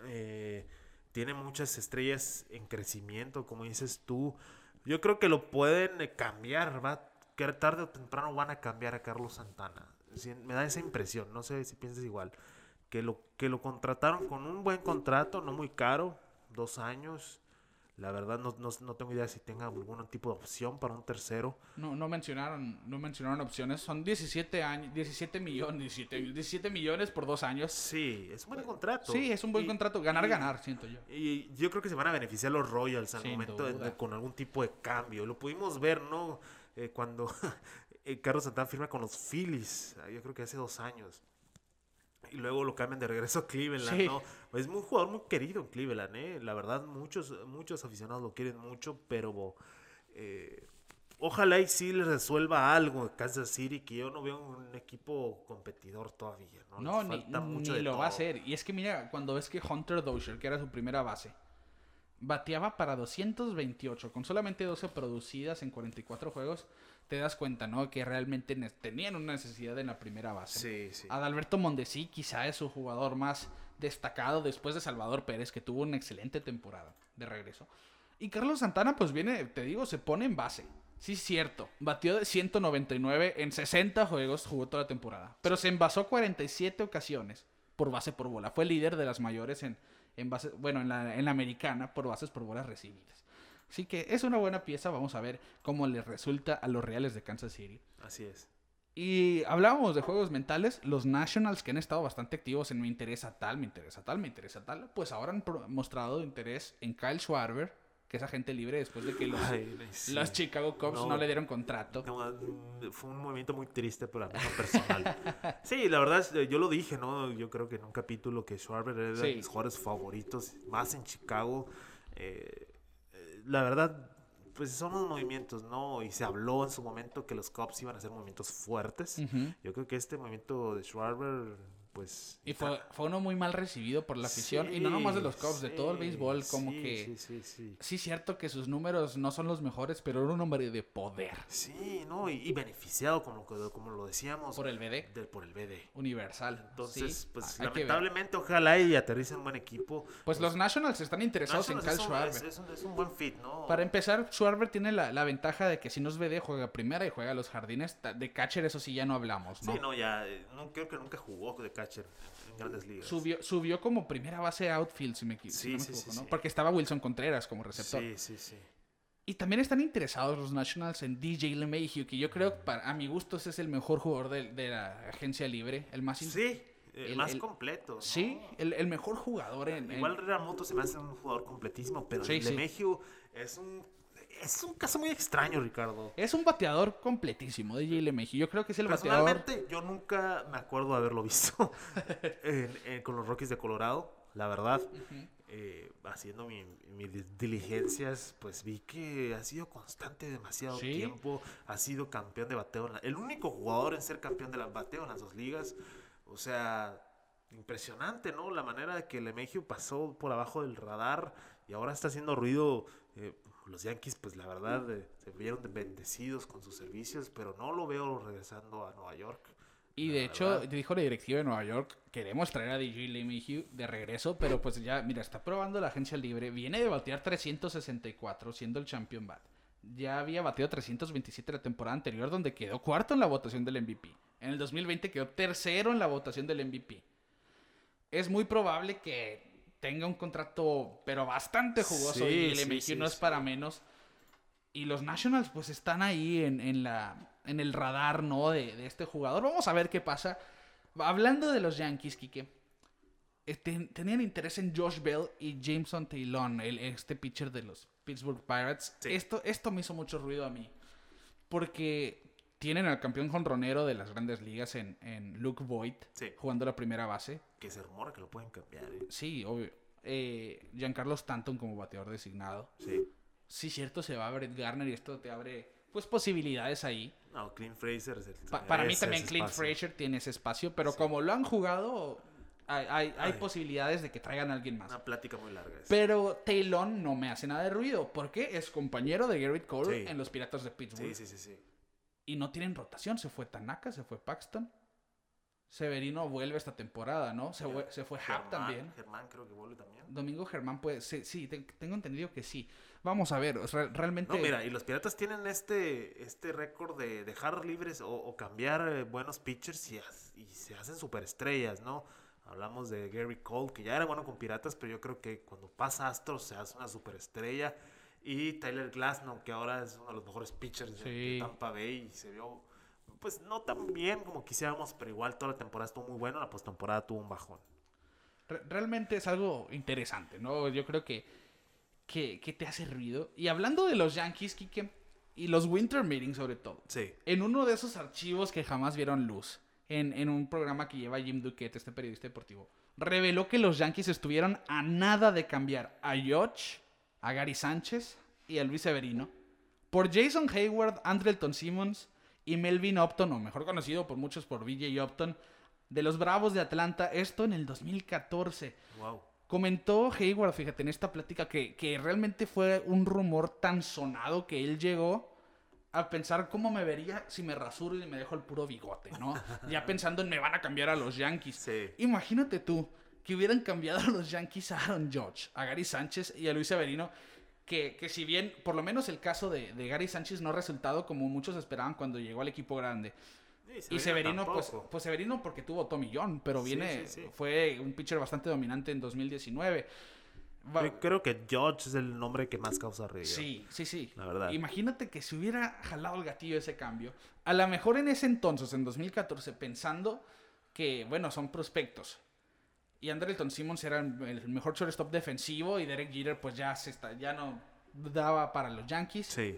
S3: eh, tiene muchas estrellas en crecimiento, como dices tú. Yo creo que lo pueden eh, cambiar, va. Que tarde o temprano van a cambiar a Carlos Santana. Me da esa impresión, no sé si piensas igual. Que lo, que lo contrataron con un buen contrato, no muy caro, dos años. La verdad no, no, no tengo idea si tenga algún tipo de opción para un tercero.
S2: No, no mencionaron, no mencionaron opciones. Son 17 años, 17 millones, 17, 17 millones por dos años.
S3: Sí, es un buen contrato.
S2: Sí, es un buen
S3: Y-
S2: contrato. Ganar,
S3: y-
S2: ganar, siento yo.
S3: Y yo creo que se van a beneficiar los Royals al
S2: Sin
S3: momento de-
S2: duda.
S3: de- con algún tipo de cambio. Lo pudimos ver, ¿no? Eh, cuando eh, Carlos Santana firma con los Phillies, ah, yo creo que hace dos años. Y luego lo cambian de regreso a Cleveland,
S2: Sí.
S3: ¿no? Es un jugador muy querido en Cleveland, ¿eh? La verdad, muchos, muchos aficionados lo quieren mucho, pero eh, ojalá y sí le resuelva algo Kansas City, que yo no veo un equipo competidor todavía, ¿no?
S2: No,
S3: Les
S2: ni,
S3: falta mucho
S2: ni lo va a hacer. Y es que mira, cuando ves que Hunter Dozier, que era su primera base, bateaba para 228 con solamente 12 producidas en 44 juegos, te das cuenta, ¿no? Que realmente tenían una necesidad en la primera base.
S3: Sí, sí.
S2: Adalberto Mondesi quizá es su jugador más destacado después de Salvador Pérez, que tuvo una excelente temporada de regreso. Y Carlos Santana, pues viene, te digo, se pone en base. Sí, es cierto. Batió de 199 en 60 juegos, jugó toda la temporada. Pero se envasó 47 ocasiones por base por bola. Fue líder de las mayores en, en base, bueno, en la, en la americana por bases por bolas recibidas. Así que es una buena pieza. Vamos a ver cómo les resulta a los Reales de Kansas City.
S3: Así es.
S2: Y hablábamos de juegos mentales, los Nationals que han estado bastante activos en me interesa tal, me interesa tal, me interesa tal, pues ahora han mostrado interés en Kyle Schwarber, que es agente libre después de que los,
S3: Ay, sí.
S2: los Chicago Cubs no.
S3: No.
S2: le dieron contrato.
S3: No, fue un movimiento muy triste, pero a mí no personal. sí, la verdad, yo lo dije, ¿no? Yo creo que en un capítulo que Schwarber era de
S2: Sí.
S3: mis jugadores favoritos, más en Chicago. Eh, la verdad, pues son unos movimientos, ¿no? Y se habló en su momento que los Cubs iban a hacer movimientos fuertes. Yo creo que este movimiento de Schwarber, pues...
S2: Y fue, fue uno muy mal recibido por la afición, y no nomás de los Cubs, de todo el béisbol, como
S3: sí,
S2: que...
S3: Sí, sí, sí.
S2: Sí, cierto que sus números no son los mejores, pero era un hombre de poder
S3: Sí, ¿no? Y, y beneficiado, como, lo- como lo decíamos.
S2: por el BD
S3: por el BD.
S2: universal.
S3: Entonces, pues
S2: ver.
S3: lamentablemente, ojalá y aterrice un buen equipo.
S2: Pues los Nationals están interesados en
S3: Nationals un-
S2: Schwarber.
S3: es, es un, es un buen fit, ¿no?
S2: Para empezar, Schwarber tiene la, la ventaja de que si no es BD, juega primera y juega a los jardines. De catcher, eso sí, ya no hablamos, ¿no?
S3: Sí, no, ya, eh, no, creo que nunca jugó de catcher en, grandes ligas.
S2: Subió, subió como primera base outfield, si, me, si
S3: Sí,
S2: no me
S3: sí,
S2: equivoco,
S3: sí,
S2: ¿no? Porque estaba Wilson Contreras como receptor.
S3: Sí, sí, sí.
S2: Y también están interesados los Nationals en DJ LeMahieu, que yo creo, para, a mi gusto, ese es el mejor jugador de, de la agencia libre. El más... in-
S3: Sí, eh,
S2: el-
S3: más
S2: el-
S3: completo. ¿no?
S2: Sí, el, el mejor jugador en... en-
S3: Igual Ramoto se me hace un jugador completísimo, pero
S2: Sí, sí.
S3: Lemegio es un, es un caso muy extraño, Ricardo.
S2: Es un bateador completísimo, DJ LeMahieu. Yo creo que es el bateador...
S3: Personalmente, yo nunca me acuerdo de haberlo visto en- en- con los Rockies de Colorado, la verdad. Eh, haciendo mi- mis diligencias, pues vi que ha sido constante demasiado
S2: Sí.
S3: tiempo. Ha sido campeón de bateo. en la- el único jugador en ser campeón de la bateo en las dos ligas. O sea, impresionante, ¿no? La manera de que Lemegio pasó por abajo del radar y ahora está haciendo ruido. eh, los Yankees, pues la verdad, eh, se vieron bendecidos con sus servicios, pero no lo veo regresando a Nueva York.
S2: Y de hecho, dijo la directiva de Nueva York, queremos traer a DJ LeMahieu de regreso, pero pues ya, mira, está probando la agencia libre, viene de batear 364 siendo el champion bat. Ya había bateado 327 la temporada anterior, donde quedó cuarto en la votación del MVP. En el 2020 quedó tercero en la votación del MVP. Es muy probable que tenga un contrato, pero bastante jugoso, y LeMahieu no es para menos. Y los Nationals pues están ahí en, la, en el radar, ¿no? De, de, este jugador. Vamos a ver qué pasa. Hablando de los Yankees, Kike. Este, tenían interés en Josh Bell y Jameson Taylor, el, este pitcher de los Pittsburgh Pirates. Esto, esto me hizo mucho ruido a mí. Porque tienen al campeón jonronero de las grandes ligas en, en Luke Voigt, jugando la primera base.
S3: Que se rumora que lo pueden cambiar. ¿eh?
S2: Sí, obvio. Eh, Giancarlo Stanton como bateador designado. Sí sí, cierto, se va a Brett Garner y esto te abre pues posibilidades ahí.
S3: No, Clint Fraser es el,
S2: Para mí también Clint Fraser tiene ese espacio, pero como lo han jugado, hay, hay, posibilidades de que traigan a alguien más.
S3: Una plática muy larga.
S2: Pero Taylor no me hace nada de ruido, porque es compañero de Garrett Cole en los Piratas de Pittsburgh.
S3: Sí, sí, sí, sí.
S2: Y no tienen rotación, se fue Tanaka, se fue Paxton. Severino vuelve esta temporada, ¿no? Se, fue, se fue Hack también.
S3: Germán creo que vuelve también.
S2: Domingo Germán, pues sí, sí, tengo entendido que sí. Vamos a ver, realmente...
S3: No, mira, y los Piratas tienen este, este récord de dejar libres o, cambiar eh, buenos pitchers y, y se hacen superestrellas, ¿no? Hablamos de Gary Cole, que ya era bueno con Piratas, pero yo creo que cuando pasa Astros se hace una superestrella. Y Tyler Glasnow, que ahora es uno de los mejores pitchers de Tampa Bay y se vio pues no tan bien como quisiéramos, pero igual toda la temporada estuvo muy buena, la postemporada tuvo un bajón.
S2: realmente es algo interesante, ¿no? Yo creo que, que, te hace ruido. Y hablando de los Yankees, Kike, y los Winter Meetings sobre todo.
S3: Sí.
S2: En uno de esos archivos que jamás vieron luz, en, en un programa que lleva Jim Duquette, este periodista deportivo, reveló que los Yankees estuvieron a nada de cambiar a George, a Gary Sánchez y a Luis Severino por Jason Hayward, Andrelton Simmons y Melvin Upton, o mejor conocido por muchos por BJ Upton, de los Bravos de Atlanta, esto en el 2014.
S3: Wow.
S2: Comentó Hayward, fíjate, en esta plática que, que realmente fue un rumor tan sonado que él llegó a pensar cómo me vería si me rasuro y me dejo el puro bigote, ¿no? ya pensando en me van a cambiar a los Yankees.
S3: Sí.
S2: Imagínate tú que hubieran cambiado a los Yankees a Aaron George, a Gary Sánchez y a Luis Severino que, si bien, por lo menos el caso de, Gary Sánchez no ha resultado como muchos esperaban cuando llegó al equipo grande. y Severino, pues, pues, Severino porque tuvo Tommy John, pero viene, fue un pitcher bastante dominante en 2019.
S3: creo que George es el nombre que más causa ruido.
S2: Sí, sí, sí.
S3: La verdad.
S2: Imagínate que si hubiera jalado el gatillo ese cambio, a lo mejor en ese entonces, en 2014, pensando que, bueno, son prospectos, y Andrelton Simmons era el mejor shortstop defensivo y Derek Jeter pues ya, se está, ya no daba para los Yankees.
S3: Sí.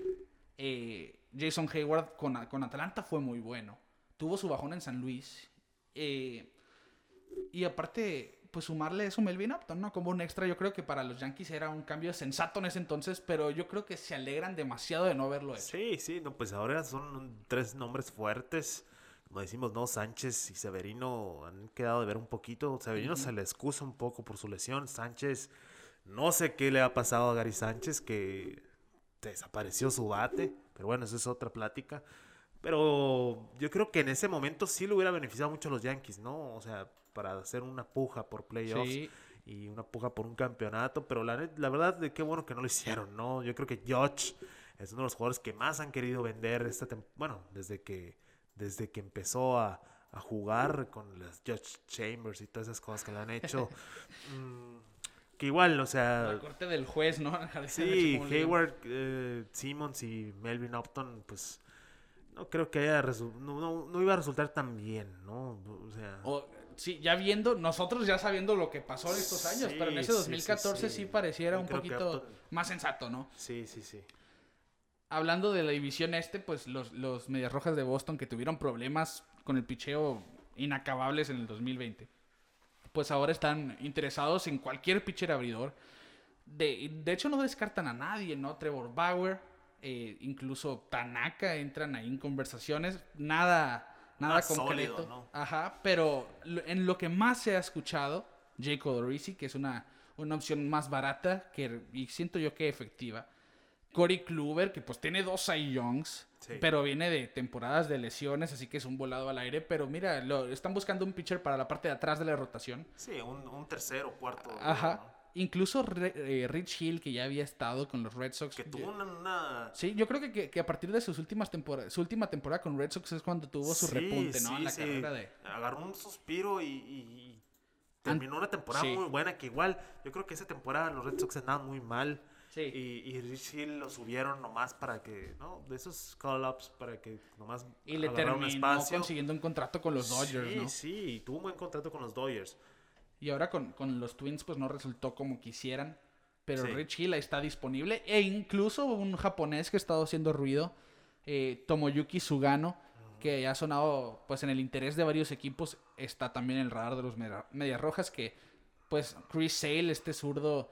S2: Eh, Jason Hayward con, con, Atlanta fue muy bueno. Tuvo su bajón en San Luis. Eh, y aparte, pues sumarle eso Melvin Upton, ¿no? Como un extra, yo creo que para los Yankees era un cambio sensato en ese entonces, pero yo creo que se alegran demasiado de no haberlo hecho.
S3: Sí, sí, no, pues ahora son tres nombres fuertes como decimos, ¿no? Sánchez y Severino han quedado de ver un poquito. Severino se le excusa un poco por su lesión. Sánchez, no sé qué le ha pasado a Gary Sánchez, que desapareció su bate. Pero bueno, esa es otra plática. Pero yo creo que en ese momento sí le hubiera beneficiado mucho a los Yankees, ¿no? O sea, para hacer una puja por playoffs. Y una puja por un campeonato, pero la, la verdad, de qué bueno que no lo hicieron, ¿no? Yo creo que Josh es uno de los jugadores que más han querido vender esta bueno, desde que desde que empezó a, jugar con las Judge Chambers y todas esas cosas que le han hecho. Mm, que igual, o sea...
S2: La corte del juez, ¿no?
S3: sí, Hayward, eh, Simmons y Melvin Upton, pues no creo que haya no, no, iba a resultar tan bien, ¿no? O sea...
S2: sí, ya viendo, nosotros ya sabiendo lo que pasó en estos años, pero en ese 2014 sí, pareciera un poquito más sensato, ¿no?
S3: Sí, sí, sí
S2: hablando de la división este, pues los, los Medias Rojas de Boston que tuvieron problemas con el picheo inacabables en el 2020, pues ahora están interesados en cualquier pitcher abridor. De, de hecho, no descartan a nadie, ¿no? Trevor Bauer, eh, incluso Tanaka entran ahí en conversaciones. Nada, nada concreto. Ajá, pero en lo que más se ha escuchado, Jake Odorizzi, que es una, una opción más barata que, y siento yo que efectiva Corey Kluber, que pues tiene dos Cy Youngs,
S3: Sí.
S2: pero viene de temporadas de lesiones, así que es un volado al aire. Pero mira, lo, están buscando un pitcher para la parte de atrás de la rotación.
S3: Sí, un, un tercero, cuarto.
S2: Ajá.
S3: ¿no?
S2: Incluso eh, Rich Hill, que ya había estado con los Red Sox.
S3: Que tuvo una... una-
S2: Sí, yo creo que, que, que a partir de sus últimas temporadas, su última temporada con Red Sox es cuando tuvo su
S3: Sí,
S2: repunte, ¿no?
S3: sí,
S2: en la
S3: sí.
S2: carrera de...
S3: Agarró un suspiro y, y- terminó una temporada muy buena. Que igual, yo creo que esa temporada los Red Sox andaban muy mal.
S2: Sí.
S3: Y, y Rich Hill lo subieron nomás para que, ¿no? De esos call-ups para que nomás
S2: Y le
S3: agarrara un
S2: terminó
S3: espacio.
S2: consiguiendo un contrato con los Dodgers,
S3: sí,
S2: ¿no?
S3: Sí, tuvo un buen contrato con los Dodgers.
S2: Y ahora con, con los Twins pues no resultó como quisieran. Pero
S3: Sí.
S2: Rich Hill está disponible. E incluso un japonés que ha estado haciendo ruido, eh, Tomoyuki Sugano, que ha sonado pues en el interés de varios equipos, está también en el radar de los Media- Medias Rojas, que pues Chris Sale, este zurdo,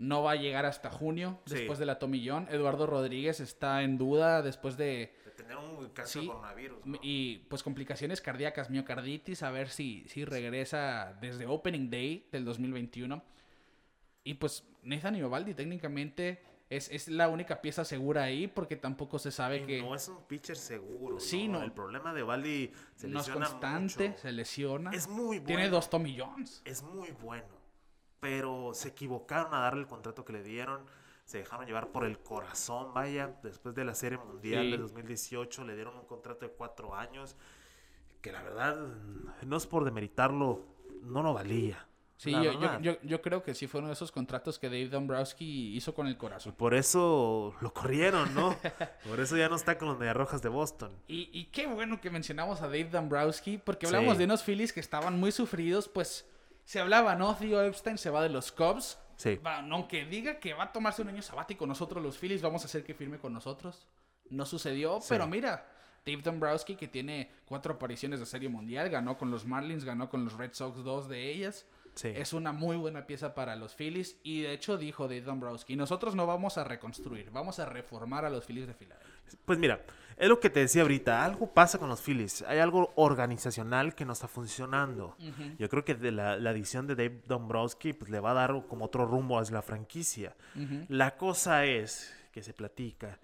S2: no va a llegar hasta junio,
S3: Sí.
S2: después de la Tomillón. Eduardo Rodríguez está en duda después de
S3: De tener un caso
S2: Sí.
S3: de coronavirus. ¿no?
S2: y pues complicaciones cardíacas, miocarditis, a ver si, si regresa desde Opening Day del 2021. Y pues Nathan Iovaldi técnicamente es, es la única pieza segura ahí porque tampoco se sabe
S3: Y
S2: que
S3: no es un pitcher seguro.
S2: Sí,
S3: ¿no?
S2: no.
S3: El problema de Valdi se
S2: no es
S3: lesiona
S2: constante,
S3: mucho.
S2: se lesiona.
S3: Es muy bueno.
S2: Tiene dos Tommy Jones.
S3: Es muy bueno. Pero se equivocaron a darle el contrato que le dieron. Se dejaron llevar por el corazón, vaya. Después de la Serie Mundial
S2: Sí.
S3: de 2018 le dieron un contrato de cuatro años. Que la verdad, no es por demeritarlo, no lo valía.
S2: Sí, yo, yo, yo, yo creo que sí fue uno de esos contratos que Dave Dombrowski hizo con el corazón.
S3: Por eso lo corrieron, ¿no? Por eso ya no está con los Mediarrojas de Boston.
S2: Y, y qué bueno que mencionamos a Dave Dombrowski, porque
S3: Sí.
S2: hablamos de unos Phillies que estaban muy sufridos, pues se hablaba, ¿no? Theo Epstein se va de los Cubs.
S3: Sí.
S2: Aunque diga que va a tomarse un año sabático nosotros los Phillies, vamos a hacer que firme con nosotros. No sucedió,
S3: Sí.
S2: pero mira, Dave Dombrowski que tiene cuatro apariciones de Serie Mundial, ganó con los Marlins, ganó con los Red Sox dos de ellas.
S3: Sí.
S2: Es una muy buena pieza para los Phillies y de hecho dijo Dave Dombrowski, nosotros no vamos a reconstruir, vamos a reformar a los Phillies de Filadelfia.
S3: Pues mira, es lo que te decía ahorita, algo pasa con los Phillies, hay algo organizacional que no está funcionando. Yo creo que de la, la adición de Dave Dombrowski pues, le va a dar como otro rumbo a la franquicia. La cosa es que se platica,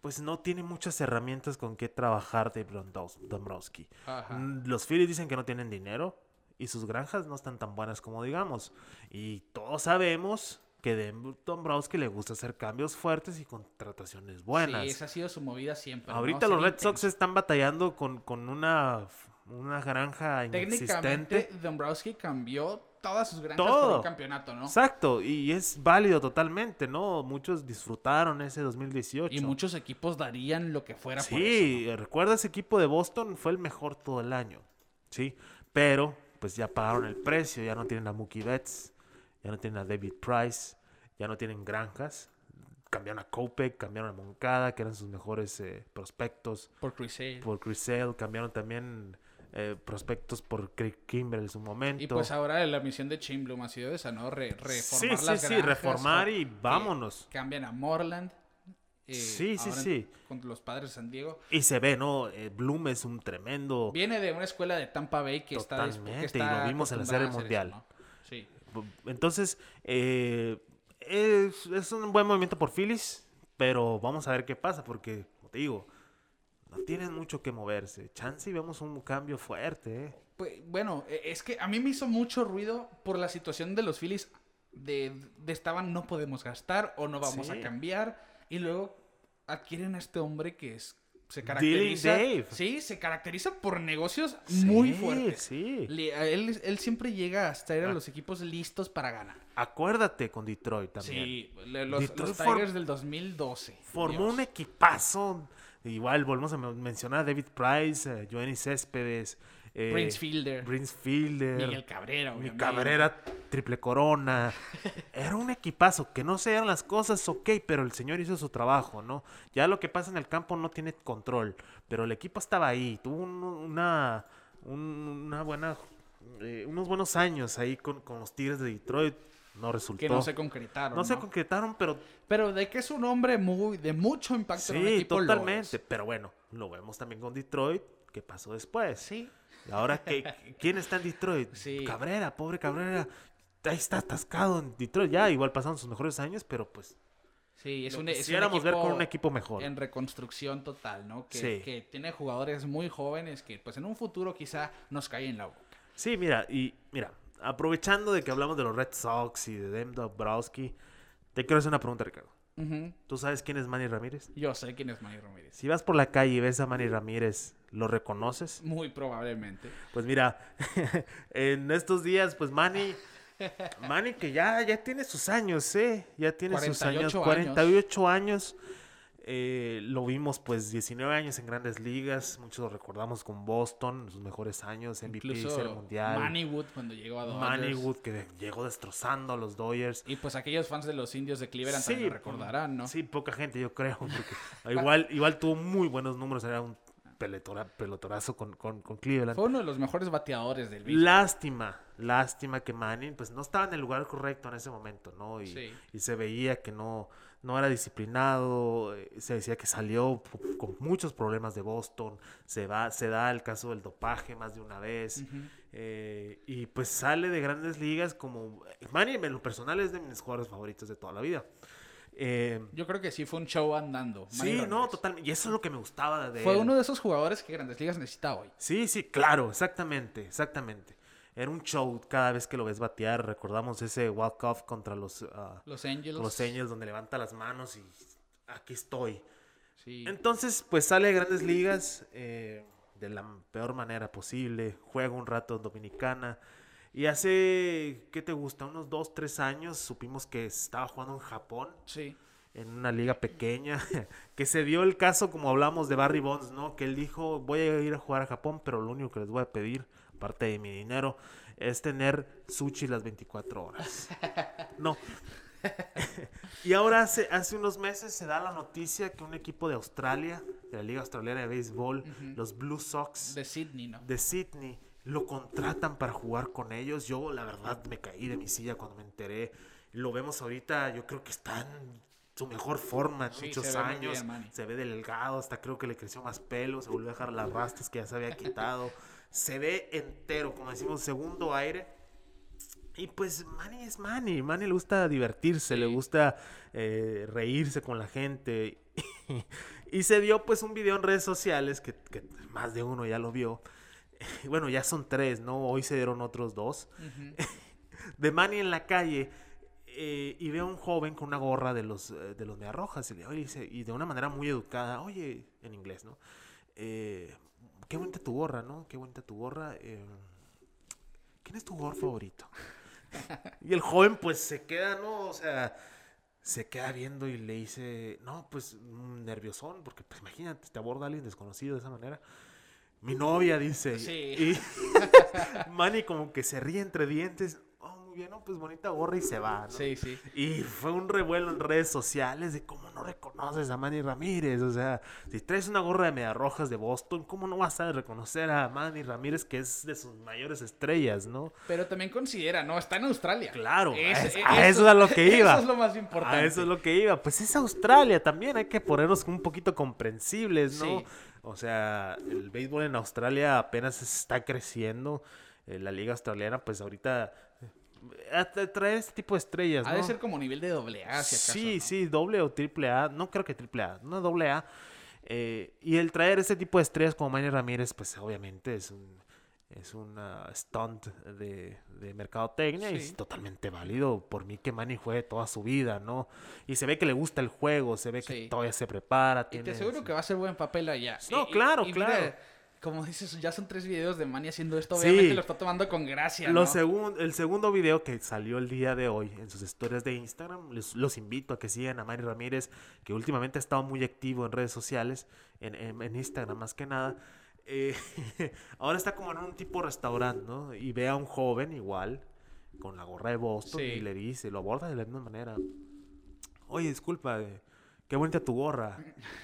S3: pues no tiene muchas herramientas con que trabajar Dave Dombrowski-. Mm, Los Phillies dicen que no tienen dinero y sus granjas no están tan buenas como digamos. Y todos sabemos que Dave Dombrowski le gusta hacer cambios fuertes y contrataciones buenas.
S2: Sí, esa ha sido su movida siempre.
S3: Ahorita los Red. Sox están batallando con, con una, una granja
S2: Técnicamente,
S3: inexistente.
S2: Dombrowski cambió todas sus granjas por
S3: Todo.
S2: un campeonato, ¿no?
S3: Exacto, y es válido totalmente, ¿no? Muchos disfrutaron ese 2018.
S2: Y muchos equipos darían lo que fuera por eso.
S3: Sí, recuerda ese equipo de Boston fue el mejor todo el año, ¿sí? Pero, pues ya pagaron el precio, ya no tienen a Mookie Betts, ya no tienen a David Price, ya no tienen granjas. Cambiaron a Kopech, cambiaron a Moncada, que eran sus mejores eh, prospectos.
S2: Por Chris Sale.
S3: Por Chris Sale, cambiaron también eh, prospectos por Craig Kimbrell en su momento.
S2: Y pues ahora la misión de Chainblum ha sido esa, ¿no? Re- reformar
S3: sí, sí,
S2: las
S3: sí,
S2: granjas,
S3: reformar y vámonos.
S2: Cambian a Morland. eh,
S3: Sí, sí, sí.
S2: Con los padres de San Diego.
S3: Y se ve, ¿no? Eh, Bloom es un tremendo...
S2: Viene de una escuela de Tampa Bay que está,
S3: Totalmente, y lo vimos en la Serie Mundial.
S2: eso, ¿no? Sí.
S3: Entonces, eh, es, es un buen movimiento por Phillies, pero vamos a ver qué pasa, porque, como te digo, no tienen mucho que moverse. Chance y vemos un cambio fuerte, ¿eh?
S2: Pues, bueno, e- es que a mí me hizo mucho ruido por la situación de los Phillies de, de estaban no podemos gastar o no vamos
S3: Sí.
S2: a cambiar y luego adquieren a este hombre que es se caracteriza
S3: Dave.
S2: sí se caracteriza por negocios muy
S3: Sí,
S2: fuertes
S3: Sí.
S2: Le- él, él siempre llega a estar a los equipos listos para ganar
S3: Acuérdate con Detroit también.
S2: sí los,
S3: Detroit
S2: los Tigers del 2012
S3: Formó
S2: Dios.
S3: un equipazo. Igual volvemos a men- mencionar a David Price, a Joanny Céspedes, eh,
S2: Prince Fielder
S3: Prince Fielder,
S2: Miguel Cabrera
S3: Mi
S2: obviamente.
S3: Cabrera, triple corona. Era un equipazo. Que no sean las cosas, ok, pero el señor hizo su trabajo, ¿no? Ya lo que pasa en el campo no tiene control. Pero el equipo estaba ahí. Tuvo un- una, un- una buena, eh, unos buenos años ahí con, con los Tigres de Detroit. No resultó.
S2: que no se concretaron
S3: No se concretaron, pero
S2: pero de que es un hombre muy de mucho impacto en un
S3: sí,
S2: equipo
S3: totalmente. Pero bueno, lo vemos también con Detroit. ¿Qué pasó después?
S2: sí
S3: ahora, que ¿quién está en Detroit?
S2: Sí.
S3: Cabrera, pobre Cabrera. Ahí está atascado en Detroit. Ya, igual pasaron sus mejores años, pero pues
S2: Sí, es un, es un
S3: quisiéramos ver con
S2: equipo
S3: un equipo mejor.
S2: En reconstrucción total, ¿no? Que,
S3: Sí.
S2: que tiene jugadores muy jóvenes que, pues en un futuro quizá nos caen en la boca.
S3: Sí, mira, y mira, aprovechando de que hablamos de los Red Sox y de Dem te quiero hacer una pregunta, Ricardo. ¿Tú sabes quién es Manny Ramírez?
S2: Yo sé quién es Manny Ramírez.
S3: Si vas por la calle y ves a Manny Ramírez, ¿lo reconoces?
S2: Muy probablemente.
S3: Pues mira, en estos días, pues Manny, Manny que ya, ya tiene sus años, ¿eh? Ya tiene sus años,
S2: 48
S3: 48 años. Eh, lo vimos pues 19 años en grandes ligas, muchos lo recordamos con Boston, sus mejores años, MVP,
S2: Incluso
S3: Serie Mundial.
S2: Manny Wood cuando llegó a Dodgers.
S3: Manny Wood que llegó destrozando a los Dodgers.
S2: Y pues aquellos fans de los indios de Cleveland también lo recordarán, ¿no?
S3: Sí, poca gente, yo creo. Porque igual, igual tuvo muy buenos números, era un peletora- pelotorazo con, con, con Cleveland.
S2: Fue uno de los mejores bateadores del béisbol.
S3: Lástima, lástima que Manning pues no estaba en el lugar correcto en ese momento, ¿no? Y,
S2: Sí.
S3: y se veía que no, no era disciplinado, eh, se decía que salió con muchos problemas de Boston, se, va, se da el caso del dopaje más de una vez, eh, y pues sale de grandes ligas como... Manning en lo personal es de mis jugadores favoritos de toda la vida. Eh,
S2: Yo creo que sí fue un show andando. Manny
S3: sí, no, totalmente. Y eso es lo que me gustaba de
S2: Fue
S3: él.
S2: uno de esos jugadores que Grandes Ligas necesita hoy.
S3: Sí, sí, claro, exactamente, exactamente. Era un show cada vez que lo ves batear. Recordamos ese walk-off contra los, ah,
S2: Los Angels.
S3: los Angels donde levanta las manos y aquí estoy.
S2: Sí.
S3: Entonces, pues sale de grandes ligas eh, de la peor manera posible. Juega un rato en Dominicana. Y hace, ¿qué te gusta? Unos dos, tres años supimos que estaba jugando en Japón
S2: Sí.
S3: en una liga pequeña, que se dio el caso como hablamos de Barry Bonds, ¿no? Que él dijo, voy a ir a jugar a Japón, pero lo único que les voy a pedir, aparte de mi dinero, es tener sushi las 24 horas. No. y ahora hace, hace unos meses se da la noticia que un equipo de Australia, de la Liga Australiana de Béisbol, los Blue Sox
S2: De Sydney, ¿no?
S3: de Sydney lo contratan para jugar con ellos. Yo la verdad me caí de mi silla cuando me enteré. Lo vemos ahorita, yo creo que está en su mejor forma en
S2: Sí,
S3: muchos
S2: se
S3: años.
S2: bien,
S3: se ve delgado, hasta creo que le creció más pelo, se volvió a dejar las rastas que ya se había quitado. se ve entero, como decimos, segundo aire. Y pues Manny es Manny, Manny le gusta divertirse, le gusta eh, reírse con la gente. y se dio pues un video en redes sociales que, que más de uno ya lo vio. Bueno, ya son tres, ¿no? Hoy se dieron otros dos. De Manny en la calle eh, y ve a un joven con una gorra de los, eh, de los Mediarrojas y, le, oye, y de una manera muy educada, oye, en inglés, ¿no? Eh, qué bonita tu gorra, ¿no? Qué bonita tu gorra. eh, ¿Quién es tu jugador favorito? y el joven pues se queda, ¿no? O sea, se queda viendo y le dice, no, pues mm, nerviosón, porque pues imagínate, te aborda alguien desconocido de esa manera. Mi novia dice.
S2: Sí.
S3: Y Manny como que se ríe entre dientes. Muy bien, no, pues bonita gorra y se va. ¿no?
S2: Sí, sí.
S3: Y fue un revuelo en redes sociales de cómo no reconoces a Manny Ramírez. O sea, si traes una gorra de Medias Rojas de Boston, ¿cómo no vas a reconocer a Manny Ramírez, que es de sus mayores estrellas, no?
S2: Pero también considera, ¿no? Está en Australia.
S3: Claro,
S2: Es-
S3: es- a eso es a lo que iba.
S2: Eso es lo más importante.
S3: A eso es lo que iba. Pues es Australia también, hay que ponernos un poquito comprensibles, ¿no?
S2: Sí.
S3: O sea, el béisbol en Australia apenas está creciendo. Eh, la liga australiana, pues ahorita traer este tipo de estrellas,
S2: Ha
S3: ¿no?
S2: de ser como nivel de doble A, si acaso.
S3: Sí,
S2: ¿no?
S3: sí, doble o triple A. No creo que triple A, no doble A. Eh, y el traer ese tipo de estrellas como Manny Ramírez, pues obviamente es un es un ah, stunt de, de mercadotecnia y
S2: Sí.
S3: es totalmente válido. Por mí que Manny juegue toda su vida, ¿no? Y se ve que le gusta el juego, se ve que
S2: Sí.
S3: todavía se prepara.
S2: Y te
S3: tiene-
S2: aseguro que va a ser buen papel allá.
S3: No,
S2: Y- y-
S3: claro,
S2: y
S3: claro.
S2: Como dices, ya son tres videos de Manny haciendo esto.
S3: Sí.
S2: Obviamente lo está tomando con gracia,
S3: Lo
S2: ¿no?
S3: segun- el segundo video que salió el día de hoy en sus historias de Instagram, les- los invito a que sigan a Manny Ramírez, que últimamente ha estado muy activo en redes sociales, en, en- en Instagram más que nada. Eh, ahora está como en un tipo restaurante, ¿no? Y ve a un joven igual, con la gorra de Boston,
S2: Sí.
S3: y le dice, lo aborda de la misma manera. Oye, disculpa, eh, qué bonita tu gorra.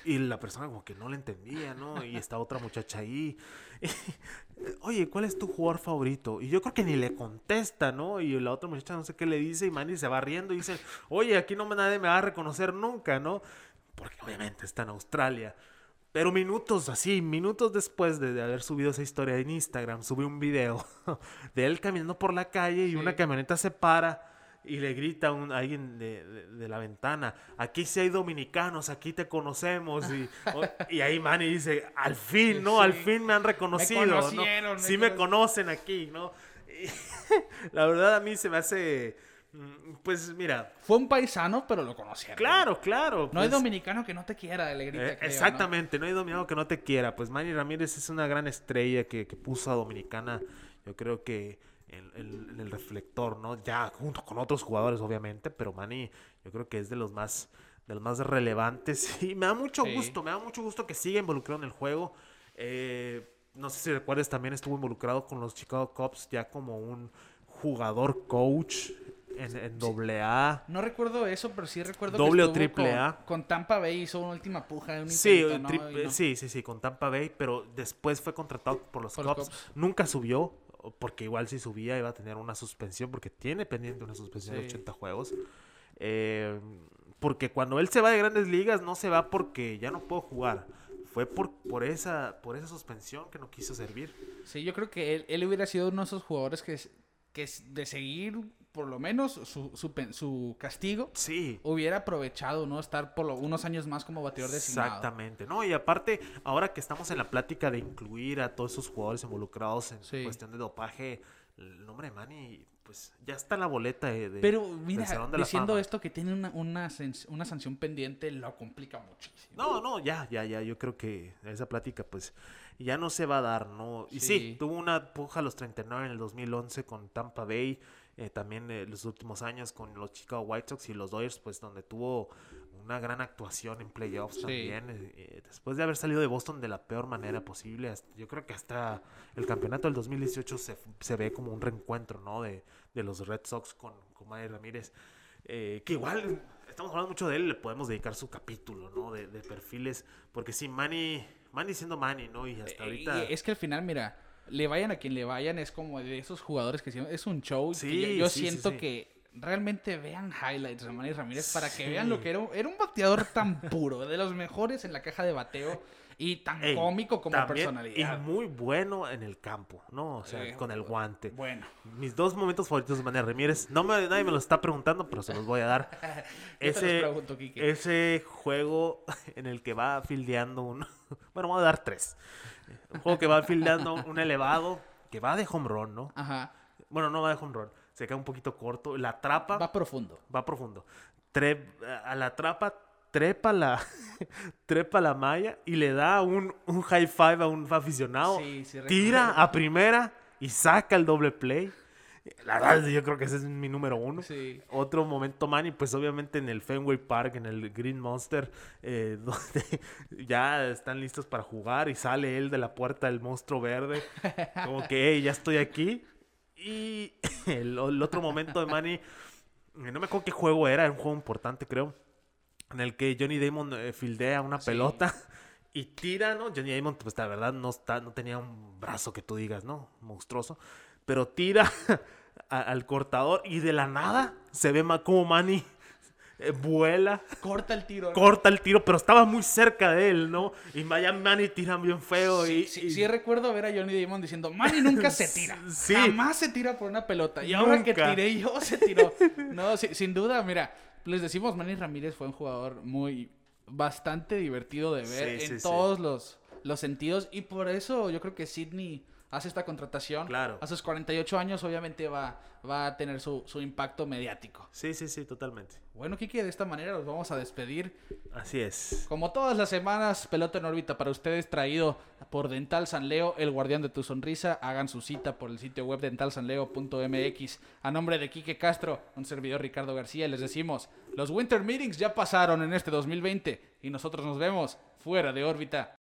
S3: Y la persona como que no le entendía, ¿no? Y está otra muchacha ahí. Oye, ¿cuál es tu jugador favorito? Y yo creo que ni le contesta, ¿no? Y la otra muchacha no sé qué le dice y Manny se va riendo y dice, oye, aquí no me- nadie me va a reconocer nunca, ¿no? Porque obviamente está en Australia. Pero minutos así, minutos después de, de haber subido esa historia en Instagram, subí un video de él caminando por la calle y
S2: Sí.
S3: una camioneta se para y le grita a, un, a alguien de, de- de la ventana, aquí sí hay dominicanos, aquí te conocemos. Y, y ahí Manny dice, al fin, ¿no? Al fin me han reconocido. ¿no?
S2: conocieron, me
S3: Sí me
S2: conoc-
S3: conocen aquí, ¿no? Y la verdad a mí se me hace, mm, pues mira,
S2: Fue un paisano, pero lo conocieron.
S3: claro, claro.
S2: No hay
S3: pues,
S2: dominicano que no te quiera, le grita.
S3: eh,
S2: creo, ¿no?
S3: exactamente, no hay dominado que no te quiera. Pues Manny Ramírez es una gran estrella que, que puso a Dominicana, yo creo que en, en- en el reflector, ¿no? Ya junto con otros jugadores, obviamente, pero Manny yo creo que es de los más de los más relevantes y me da mucho
S2: Sí.
S3: gusto, me da mucho gusto que siga involucrado en el juego. Eh, no sé si recuerdas, también estuvo involucrado con los Chicago Cubs ya como un jugador coach en, en doble A.
S2: No recuerdo eso, pero sí recuerdo
S3: Doble o
S2: que estuvo
S3: triple
S2: con,
S3: A.
S2: con Tampa Bay hizo una última puja. Un
S3: Sí,
S2: intento, ¿no?
S3: tri-
S2: Y no.
S3: sí, sí, sí, con Tampa Bay, pero después fue contratado por los
S2: Por.
S3: Cubs. Nunca subió, porque igual si subía iba a tener una suspensión, porque tiene pendiente una suspensión de
S2: Sí.
S3: 80 juegos. Eh, porque cuando él se va de grandes ligas, no se va porque ya no puedo jugar. Fue por, por, esa, por esa suspensión que no quiso servir.
S2: Sí, yo creo que él, él hubiera sido uno de esos jugadores que, que de seguir, por lo menos, su, su, castigo.
S3: Sí,
S2: Hubiera aprovechado, ¿no? Estar por lo- unos años más como bateador designado.
S3: Exactamente, ¿no? Y aparte, ahora que estamos en la plática de incluir a todos esos jugadores involucrados en
S2: Sí.
S3: cuestión de dopaje, el nombre de Manny, pues ya está en la boleta de, de-
S2: Pero mira,
S3: de
S2: diciendo
S3: Fama.
S2: esto que tiene una, una, una sanción pendiente, lo complica muchísimo.
S3: No, no, ya, ya, ya, yo creo que esa plática pues ya no se va a dar, ¿no? Y sí,
S2: Sí.
S3: tuvo una puja a los 39 en el 2011 con Tampa Bay, eh, también eh, los últimos años con los Chicago White Sox y los Dodgers, pues donde tuvo una gran actuación en playoffs
S2: Sí.
S3: también, eh, después de haber salido de Boston de la peor manera posible, hasta- yo creo que hasta el campeonato del 2018 se, se ve como un reencuentro, ¿no? De, de los Red Sox con, con Manny Ramírez, eh, que igual estamos hablando mucho de él, le podemos dedicar su capítulo, ¿no? De, de perfiles, porque sí, Manny, Manny siendo Manny, ¿no? Y hasta
S2: Eh,
S3: ahorita...
S2: es que al final, mira, le vayan a quien le vayan, es como de esos jugadores que es un show.
S3: Sí,
S2: yo, yo
S3: sí, sí,
S2: siento
S3: sí.
S2: que realmente vean highlights de Manny Ramírez para que vean lo que era. un- Era un bateador tan puro, de los mejores en la caja de bateo y tan
S3: Ey,
S2: cómico como
S3: también,
S2: personalidad.
S3: Y muy bueno en el campo, ¿no? O sea,
S2: Eh,
S3: con el guante.
S2: Bueno,
S3: Mis dos momentos favoritos de Manny Ramírez, no me, nadie me lo está preguntando, pero se los voy a dar. ese,
S2: pregunto,
S3: ese juego en el que va fildeando un... Bueno, voy a dar tres. Un juego que va fildeando un elevado, que va de home run, ¿no?
S2: Ajá,
S3: Bueno, no va de home run, se queda un poquito corto, la atrapa,
S2: va profundo.
S3: va profundo. Tre- a la trapa, trepa la, trepa la malla y le da un, un high five a un aficionado.
S2: Sí, sí,
S3: tira a primera y saca el doble play. La verdad, yo creo que ese es mi número uno.
S2: Sí.
S3: Otro momento, Manny, pues obviamente en el Fenway Park, en el Green Monster, eh, donde ya están listos para jugar y sale él de la puerta del monstruo verde. Como que, hey, ya estoy aquí. Y el, el otro momento de Manny, eh, no me acuerdo qué juego era, era un juego importante, creo, en el que Johnny Damon eh, fildea una
S2: Sí.
S3: pelota y tira, ¿no? Johnny Damon, pues la verdad no, está, no tenía un brazo que tú digas, ¿no? Monstruoso. Pero tira a- al cortador y de la nada se ve como Manny eh, vuela,
S2: Corta el tiro. ¿no?
S3: corta el tiro, pero estaba muy cerca de él, ¿no? Y vaya Manny tira bien feo
S2: Sí,
S3: y,
S2: sí,
S3: y-
S2: sí recuerdo ver a Johnny Damon diciendo, Manny nunca se tira.
S3: Sí.
S2: Jamás se tira por una pelota. Y ahora que
S3: Nunca.
S2: tiré yo, se tiró. No, si- sin duda, mira, les decimos, Manny Ramírez fue un jugador muy, bastante divertido de ver
S3: Sí,
S2: en
S3: sí, sí.
S2: todos los, los sentidos. Y por eso yo creo que Sidney hace esta contratación.
S3: Claro.
S2: A sus 48 años, obviamente, va, va a tener su, su impacto mediático.
S3: Sí, sí, sí, totalmente.
S2: Bueno, Kiki, de esta manera los vamos a despedir.
S3: Así es.
S2: Como todas las semanas, pelota en órbita para ustedes traído por Dental San Leo, el guardián de tu sonrisa. Hagan su cita por el sitio web dentalsanleo.mx. A nombre de Quique Castro, un servidor Ricardo García, les decimos, los Winter Meetings ya pasaron en este 2020 y nosotros nos vemos fuera de órbita.